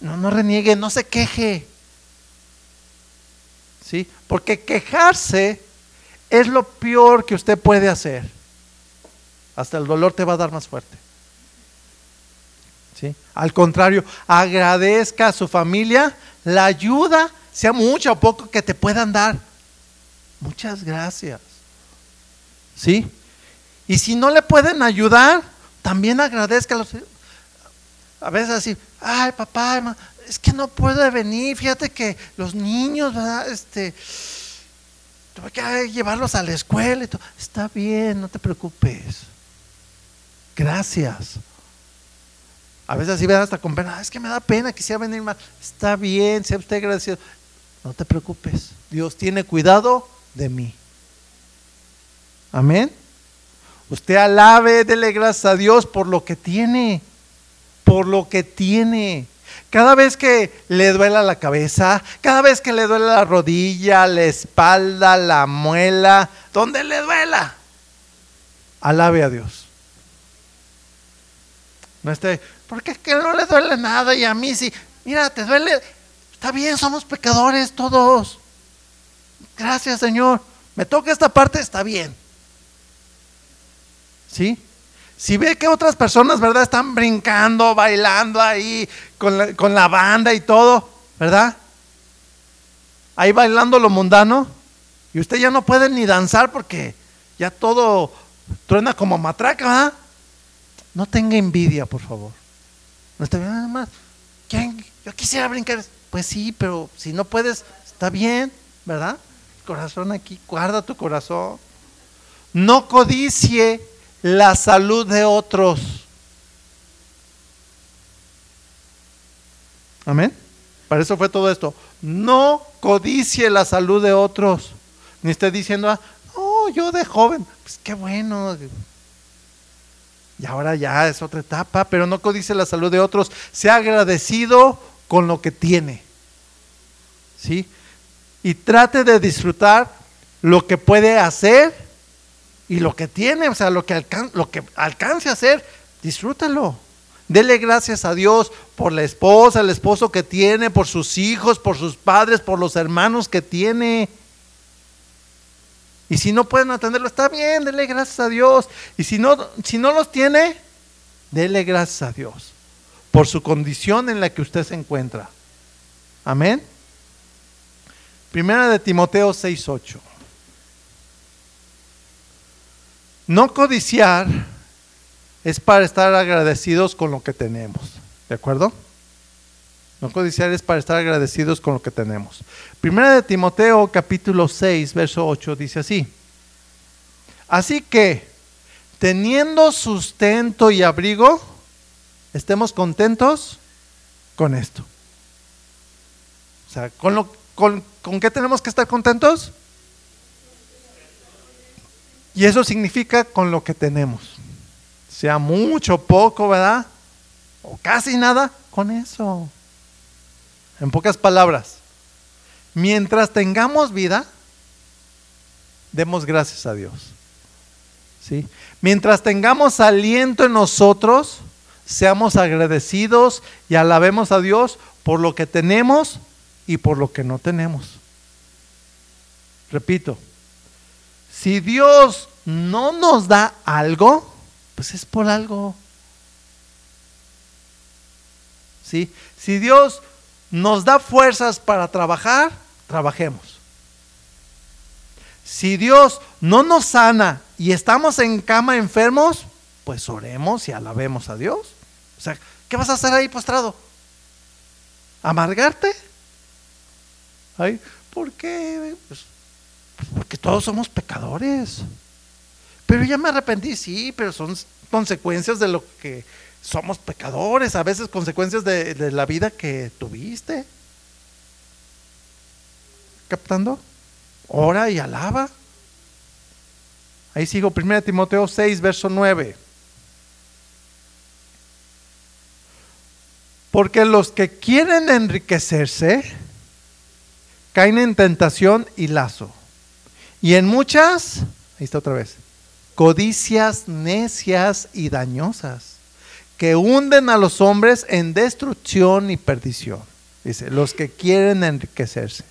no, no reniegue, no se queje. ¿Sí? Porque quejarse es lo peor que usted puede hacer. hasta el dolor te va a dar más fuerte. ¿Sí? Al contrario, agradezca a su familia la ayuda, sea mucho o poco que te puedan dar. Muchas gracias. ¿Sí? Y si no le pueden ayudar, también agradezca a los... A veces así, ay papá, es que no puede venir, fíjate que los niños, ¿verdad? Este, tuve que llevarlos a la escuela y todo. Está bien, no te preocupes. Gracias. A veces así ven hasta con pena, es que me da pena, quisiera venir más. Está bien, sea usted agradecido. No te preocupes, Dios tiene cuidado de mí. Amén. Usted alabe, dele gracias a Dios por lo que tiene, por lo que tiene. Cada vez que le duela la cabeza, cada vez que le duele la rodilla, la espalda, la muela, donde le duela, alabe a Dios. No esté, porque es que no le duele nada y a mí sí. Mira, te duele. Está bien, somos pecadores todos. Gracias, Señor. Me toca esta parte, está bien. ¿Sí? Si ve que otras personas, ¿verdad? Están brincando, bailando ahí con la, con la banda y todo, ¿verdad? Ahí bailando lo mundano. Y usted ya no puede ni danzar porque ya todo truena como matraca, ¿verdad? No tenga envidia, por favor. No está bien, nada más. ¿Quién? Yo quisiera brincar. Pues sí, pero si no puedes, está bien, ¿verdad? Corazón aquí, guarda tu corazón. No codicie la salud de otros. Amén. Para eso fue todo esto. No codicie la salud de otros. Ni esté diciendo, ah, no, yo de joven, pues qué bueno. Y ahora ya es otra etapa, pero no codice la salud de otros. Sea agradecido con lo que tiene. ¿Sí? Y trate de disfrutar lo que puede hacer y lo que tiene, o sea, lo que, alcance a hacer, disfrútalo. Dele gracias a Dios por la esposa, el esposo que tiene, por sus hijos, por sus padres, por los hermanos que tiene. Y si no pueden atenderlo, está bien, dele gracias a Dios. Y si no, si no los tiene, dele gracias a Dios por su condición en la que usted se encuentra. Amén. Primera de Timoteo 6:8. No codiciar es para estar agradecidos con lo que tenemos. ¿De acuerdo? No codiciar es para estar agradecidos con lo que tenemos. Primera de Timoteo capítulo 6, verso 8 dice así. Así que, teniendo sustento y abrigo, estemos contentos con esto. O sea, ¿con, lo, con, ¿con qué tenemos que estar contentos? Y eso significa con lo que tenemos. Sea mucho, poco, ¿verdad? O casi nada, con eso. En pocas palabras, mientras tengamos vida, demos gracias a Dios. ¿Sí? Mientras tengamos aliento en nosotros, seamos agradecidos y alabemos a Dios por lo que tenemos y por lo que no tenemos. Repito, si Dios no nos da algo, pues es por algo. ¿Sí? Si Dios nos da fuerzas para trabajar, trabajemos. Si Dios no nos sana y estamos en cama enfermos, pues oremos y alabemos a Dios. O sea, ¿qué vas a hacer ahí postrado? ¿Amargarte? Ay, ¿Por qué? Pues porque todos somos pecadores. Pero ya me arrepentí, sí, pero son consecuencias de lo que somos pecadores, a veces consecuencias de, la vida que tuviste. ¿Captando? Ora y alaba. Ahí sigo, 1 Timoteo 6, verso 9. Porque los que quieren enriquecerse caen en tentación y lazo y en muchas, ahí está otra vez, codicias necias y dañosas, que hunden a los hombres en destrucción y perdición. Dice, los que quieren enriquecerse.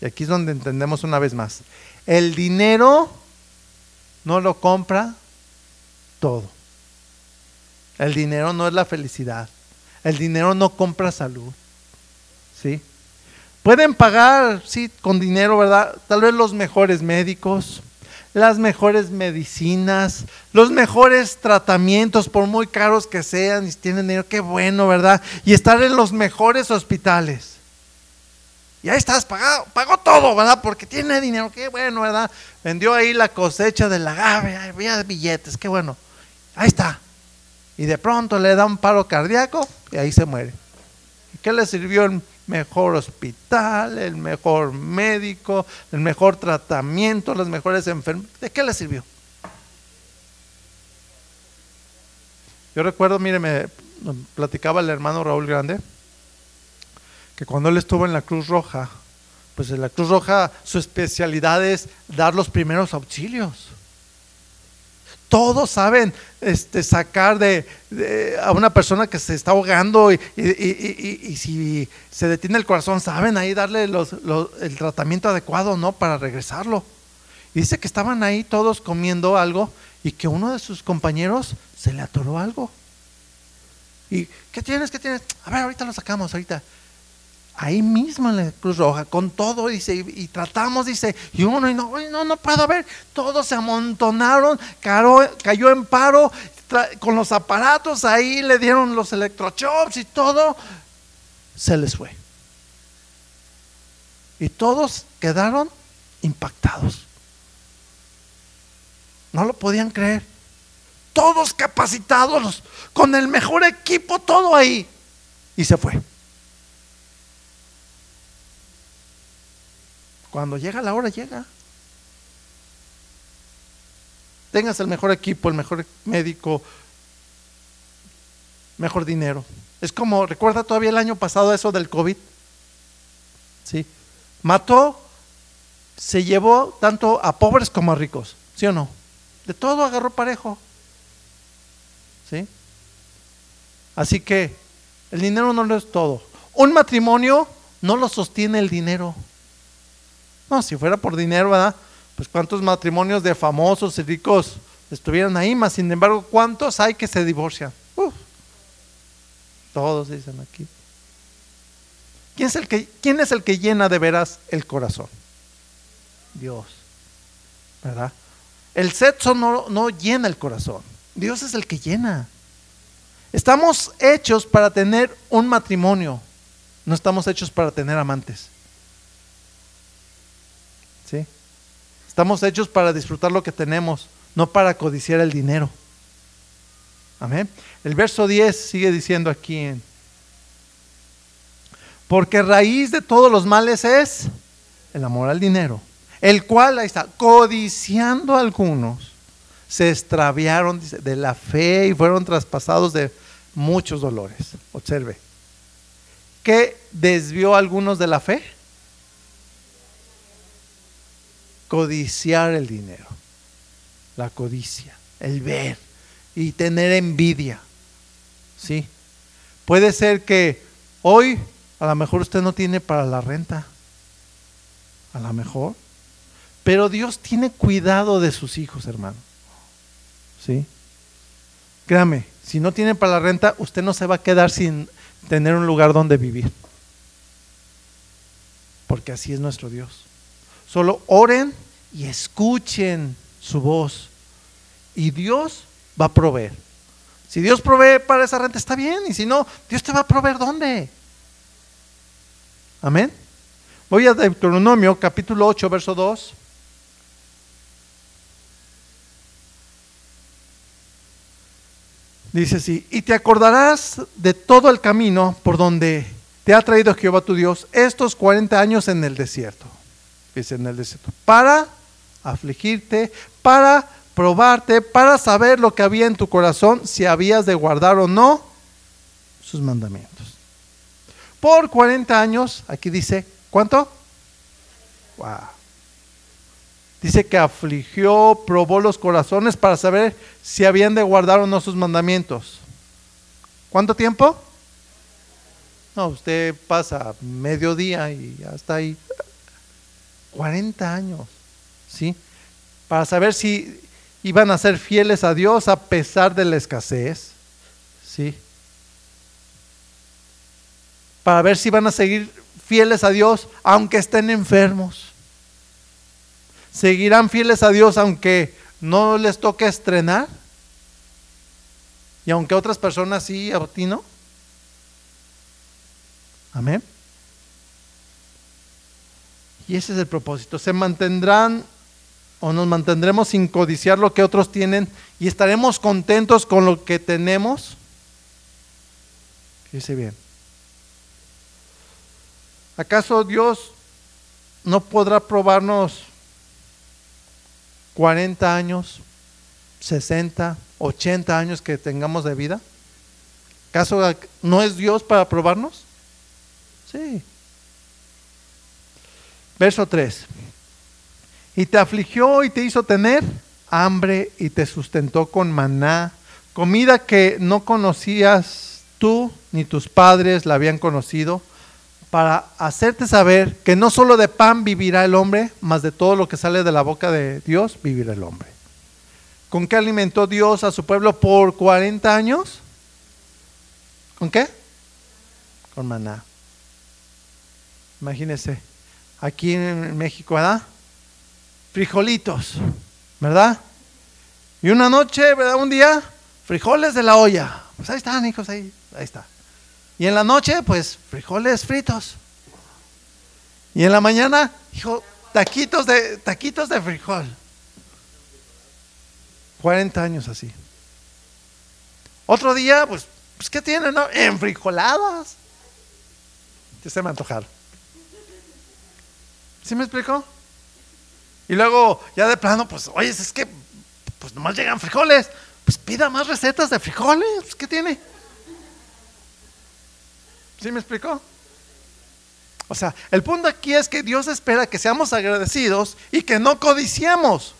Y aquí es donde entendemos una vez más. El dinero no lo compra todo. El dinero no es la felicidad. El dinero no compra salud. ¿Sí? Pueden pagar, sí, con dinero, ¿verdad? Tal vez los mejores médicos, las mejores medicinas, los mejores tratamientos, por muy caros que sean, y tienen dinero, qué bueno, ¿verdad? Y estar en los mejores hospitales. Y ahí estás, pagado, pagó todo, ¿verdad? Porque tiene dinero, qué bueno, ¿verdad? Vendió ahí la cosecha del agave, había billetes, qué bueno. Ahí está. Y de pronto le da un paro cardíaco y ahí se muere. ¿Y qué le sirvió el mejor hospital, el mejor médico, el mejor tratamiento, las mejores enfermedades? ¿De qué le sirvió? Yo recuerdo, mire, me platicaba el hermano Raúl Grande que cuando él estuvo en la Cruz Roja, pues en la Cruz Roja su especialidad es dar los primeros auxilios. Todos saben este, sacar de, a una persona que se está ahogando y, si se detiene el corazón, saben ahí darle el tratamiento adecuado, ¿no? Para regresarlo. Y dice que estaban ahí todos comiendo algo y que uno de sus compañeros se le atoró algo. ¿Y qué tienes? ¿Qué tienes? A ver, ahorita lo sacamos, ahorita ahí mismo en la Cruz Roja, con todo, dice, y, tratamos, dice, y uno, y no, no, no puedo ver, todos se amontonaron, cayó en paro, con los aparatos ahí, le dieron los electrochops y todo, se les fue. Y todos quedaron impactados. No lo podían creer. Todos capacitados, con el mejor equipo, todo ahí. Y se fue. Cuando llega la hora, llega. Tengas el mejor equipo, el mejor médico, mejor dinero. Es como, recuerda todavía el año pasado eso del COVID. ¿Sí? Mató, se llevó tanto a pobres como a ricos. ¿Sí o no? De todo agarró parejo. ¿Sí? Así que el dinero no lo es todo. Un matrimonio no lo sostiene el dinero. No, si fuera por dinero, ¿verdad? Pues cuántos matrimonios de famosos y ricos estuvieran ahí, más sin embargo, ¿cuántos hay que se divorcian? todos dicen aquí. ¿Quién es, el que, ¿Quién es el que llena de veras el corazón? Dios. ¿Verdad? El sexo no, no llena el corazón. Dios es el que llena. Estamos hechos para tener un matrimonio. No estamos hechos para tener amantes. Estamos hechos para disfrutar lo que tenemos, no para codiciar el dinero. Amén. El verso 10 sigue diciendo aquí, porque raíz de todos los males es el amor al dinero, el cual ahí está, codiciando algunos, se extraviaron de la fe y fueron traspasados de muchos dolores. Observe, ¿qué desvió a algunos de la fe? Codiciar el dinero, la codicia, el ver y tener envidia. ¿Sí? Puede ser que hoy a lo mejor usted no tiene para la renta, a lo mejor, pero Dios tiene cuidado de sus hijos, hermano. ¿Sí? Créame, si no tiene para la renta, usted no se va a quedar sin tener un lugar donde vivir. Porque así es nuestro Dios. Solo oren y escuchen su voz. Y Dios va a proveer. Si Dios provee para esa renta, está bien. Y si no, Dios te va a proveer dónde. Amén. Voy a Deuteronomio capítulo 8, verso 2. Dice así, y te acordarás de todo el camino por donde te ha traído Jehová tu Dios estos 40 años en el desierto en el desierto, para afligirte, para probarte, para saber lo que había en tu corazón, si habías de guardar o no sus mandamientos. Por 40 años, aquí dice, ¿cuánto? Dice que afligió, probó los corazones para saber si habían de guardar o no sus mandamientos. ¿Cuánto tiempo? No, usted pasa medio día y ya está ahí. 40 años, ¿sí? Para saber si, iban a ser fieles a Dios a pesar de la escasez. ¿Sí? Para ver si van a seguir fieles a Dios aunque estén enfermos. ¿Seguirán fieles a Dios aunque no les toque estrenar? Y aunque otras personas sí, a ti no. Amén. Y ese es el propósito. Se mantendrán o nos mantendremos sin codiciar lo que otros tienen y estaremos contentos con lo que tenemos. Fíjese bien. ¿Acaso Dios no podrá probarnos 40 años, 60, 80 años que tengamos de vida? ¿Acaso no es Dios para probarnos? Sí. Verso 3. Y te afligió y te hizo tener hambre y te sustentó con maná, comida que no conocías tú ni tus padres la habían conocido, para hacerte saber que no solo de pan vivirá el hombre, mas de todo lo que sale de la boca de Dios vivirá el hombre. ¿Con qué alimentó Dios a su pueblo por 40 años? ¿Con qué? Con maná. Imagínese, aquí en México, ¿verdad? Frijolitos, ¿verdad? Y una noche, ¿verdad? Un día, frijoles de la olla. Pues ahí están, hijos, ahí, ahí está. Y en la noche, pues, frijoles fritos. Y en la mañana, hijo, taquitos de, taquitos de frijol. 40 años así. Otro día, pues, pues ¿qué tienen? No? Enfrijoladas. Se me antojaron. ¿Sí me explico? Y luego, ya de plano, pues, oye, es que, pues nomás llegan frijoles. Pues pida más recetas de frijoles. ¿Qué tiene? ¿Sí me explicó? O sea, el punto aquí es que Dios espera que seamos agradecidos y que no codiciemos.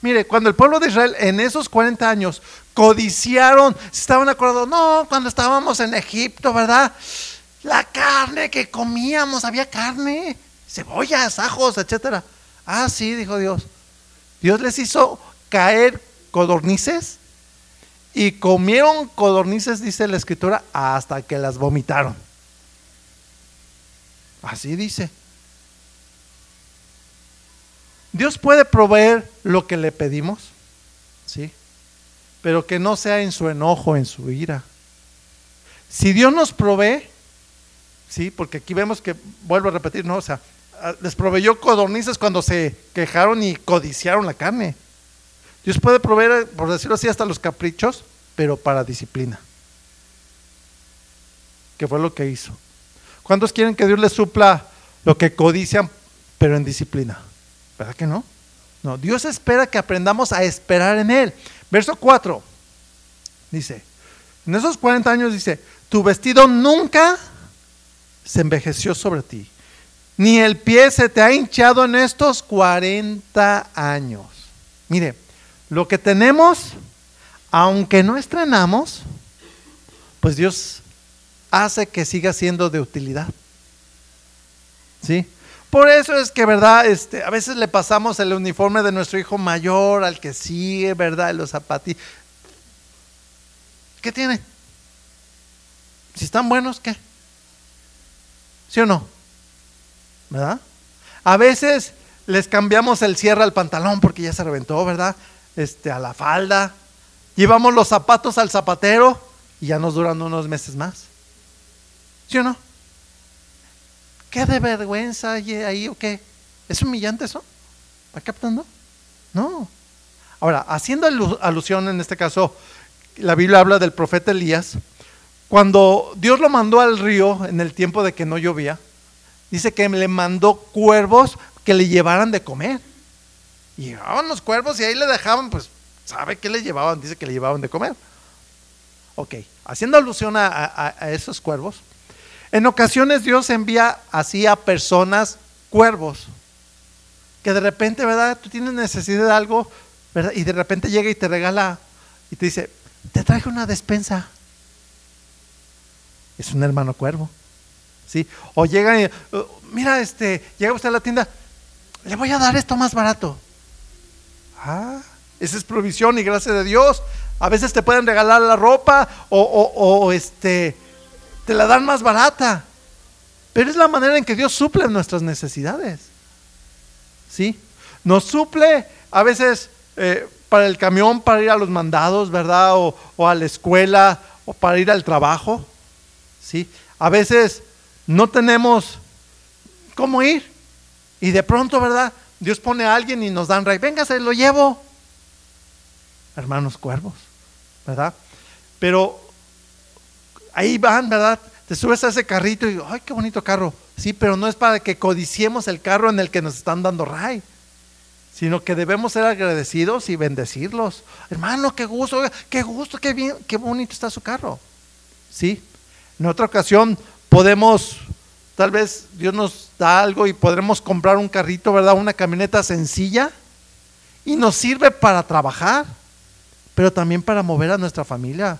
Mire, cuando el pueblo de Israel en esos 40 años codiciaron, se estaban acordando, no, cuando estábamos en Egipto, ¿verdad? La carne que comíamos, había carne cebollas, ajos, etcétera. Ah, sí, dijo Dios. Dios les hizo caer codornices y comieron codornices, dice la escritura, hasta que las vomitaron. Así dice. Dios puede proveer lo que le pedimos, sí, pero que no sea en su enojo, en su ira. Si Dios nos provee, sí, porque aquí vemos que, vuelvo a repetir, no, o sea, les proveyó codornices cuando se quejaron y codiciaron la carne. Dios puede proveer, por decirlo así, hasta los caprichos, pero para disciplina. Que fue lo que hizo. ¿Cuántos quieren que Dios les supla lo que codician, pero en disciplina? ¿Verdad que no? No, Dios espera que aprendamos a esperar en Él. Verso 4 dice, en esos 40 años dice, tu vestido nunca se envejeció sobre ti ni el pie se te ha hinchado en estos 40 años. Mire, lo que tenemos, aunque no estrenamos, pues Dios hace que siga siendo de utilidad. ¿Sí? Por eso es que, ¿verdad? Este, a veces le pasamos el uniforme de nuestro hijo mayor al que sigue, ¿verdad? Los zapatillos. ¿Qué tiene? Si están buenos, ¿qué? ¿Sí o no? ¿Verdad? A veces les cambiamos el cierre al pantalón porque ya se reventó, ¿verdad? Este, a la falda. Llevamos los zapatos al zapatero y ya nos duran unos meses más. ¿Sí o no? ¿Qué de vergüenza ahí o qué? ¿Es humillante eso? ¿Está captando? No. Ahora, haciendo alusión en este caso, la Biblia habla del profeta Elías. Cuando Dios lo mandó al río en el tiempo de que no llovía, dice que le mandó cuervos que le llevaran de comer. Y llevaban los cuervos y ahí le dejaban, pues, ¿sabe qué le llevaban? Dice que le llevaban de comer. Ok, haciendo alusión a, esos cuervos, en ocasiones Dios envía así a personas cuervos, que de repente, ¿verdad? Tú tienes necesidad de algo, ¿verdad? Y de repente llega y te regala y te dice, te traje una despensa. Es un hermano cuervo. ¿Sí? O llegan y, oh, mira, este, llega usted a la tienda, le voy a dar esto más barato. Ah, Esa es provisión y gracia de Dios. A veces te pueden regalar la ropa o, o este, te la dan más barata. Pero es la manera en que Dios suple nuestras necesidades. ¿Sí? Nos suple a veces eh, para el camión, para ir a los mandados, ¿verdad? O, a la escuela, o para ir al trabajo. ¿Sí? A veces no tenemos cómo ir. Y de pronto, ¿verdad? Dios pone a alguien y nos dan rey. Venga, se lo llevo. Hermanos cuervos, ¿verdad? Pero ahí van, ¿verdad? Te subes a ese carrito y, ay, qué bonito carro. Sí, pero no es para que codiciemos el carro en el que nos están dando ray, sino que debemos ser agradecidos y bendecirlos. Hermano, qué gusto, qué gusto, qué bien, qué bonito está su carro. Sí. En otra ocasión podemos, tal vez Dios nos da algo y podremos comprar un carrito, ¿verdad? Una camioneta sencilla y nos sirve para trabajar, pero también para mover a nuestra familia,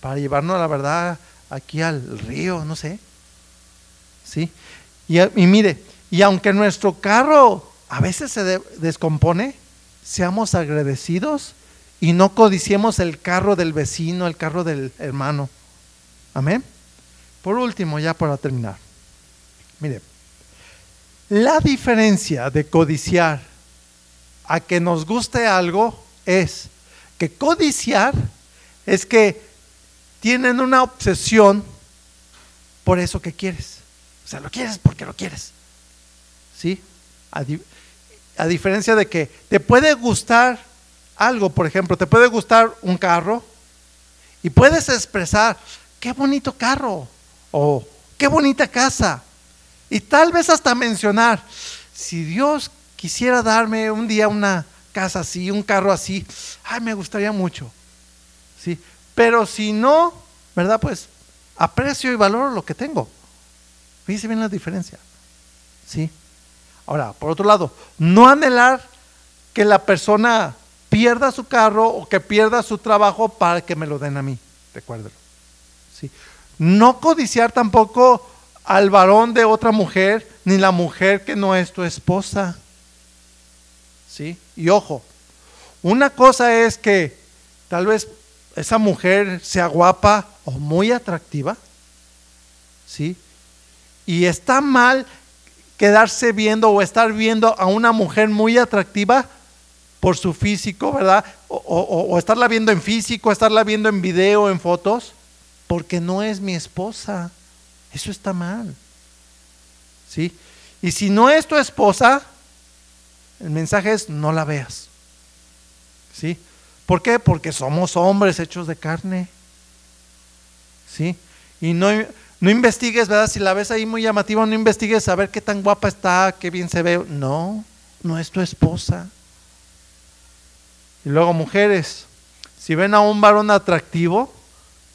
para llevarnos la verdad aquí al río, no sé. ¿Sí? Y, mire, y aunque nuestro carro a veces se descompone, seamos agradecidos y no codiciemos el carro del vecino, el carro del hermano. Amén. Por último, ya para terminar. Mire, la diferencia de codiciar a que nos guste algo es que codiciar es que tienen una obsesión por eso que quieres. O sea, lo quieres porque lo quieres. ¿Sí? A, diferencia de que te puede gustar algo, por ejemplo, te puede gustar un carro y puedes expresar, qué bonito carro o qué bonita casa. Y tal vez hasta mencionar, si Dios quisiera darme un día una casa así, un carro así, ay, me gustaría mucho. ¿Sí? Pero si no, ¿verdad? Pues aprecio y valoro lo que tengo. Fíjense bien la diferencia. ¿Sí? Ahora, por otro lado, no anhelar que la persona pierda su carro o que pierda su trabajo para que me lo den a mí. Recuérdelo. ¿Sí? No codiciar tampoco al varón de otra mujer, ni la mujer que no es tu esposa. ¿Sí? Y ojo, una cosa es que tal vez esa mujer sea guapa o muy atractiva, ¿sí? Y está mal quedarse viendo o estar viendo a una mujer muy atractiva por su físico, ¿verdad? O, estarla viendo en físico, estarla viendo en video, en fotos, porque no es mi esposa. Eso está mal. ¿Sí? Y si no es tu esposa, el mensaje es no la veas. ¿Sí? ¿Por qué? Porque somos hombres hechos de carne. ¿Sí? Y no, no investigues, ¿verdad? Si la ves ahí muy llamativa, no investigues a ver qué tan guapa está, qué bien se ve. No, no es tu esposa. Y luego, mujeres, si ven a un varón atractivo,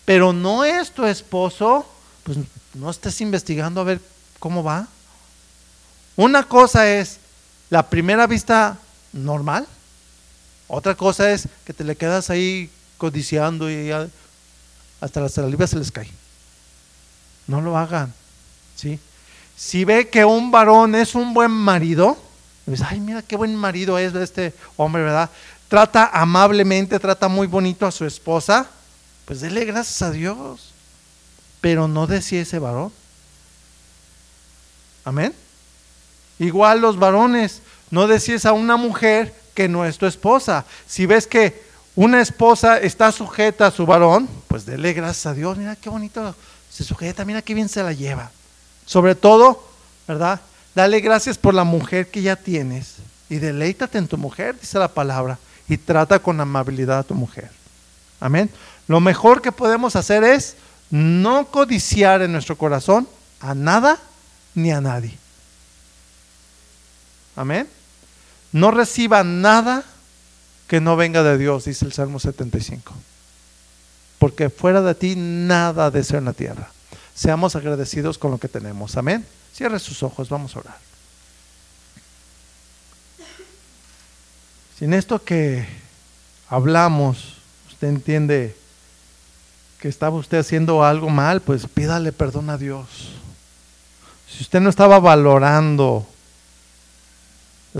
pero no es tu esposo, pues no estés investigando a ver cómo va. Una cosa es la primera vista normal otra cosa es que te le quedas ahí codiciando y hasta la saliva se les cae. No lo hagan. ¿sí? Si ve que un varón es un buen marido, dice, ay, mira qué buen marido es este hombre, ¿verdad? Trata amablemente, trata muy bonito a su esposa, pues dele gracias a Dios. Pero no decía ese varón. Amén. Igual los varones, no decís a una mujer que no es tu esposa. Si ves que una esposa está sujeta a su varón, pues dele gracias a Dios. Mira qué bonito se sujeta, mira qué bien se la lleva. Sobre todo, ¿verdad? Dale gracias por la mujer que ya tienes y deleítate en tu mujer, dice la palabra, y trata con amabilidad a tu mujer. Amén. Lo mejor que podemos hacer es no codiciar en nuestro corazón a nada ni a nadie. Amén no reciba nada que no venga de Dios, dice el Salmo 75. Porque fuera de ti nada deseo en la tierra. Seamos agradecidos con lo que tenemos. Amén. Cierre sus ojos, vamos a orar. Sin esto que hablamos, usted entiende que estaba usted haciendo algo mal, pues pídale perdón a Dios. Si usted no estaba valorando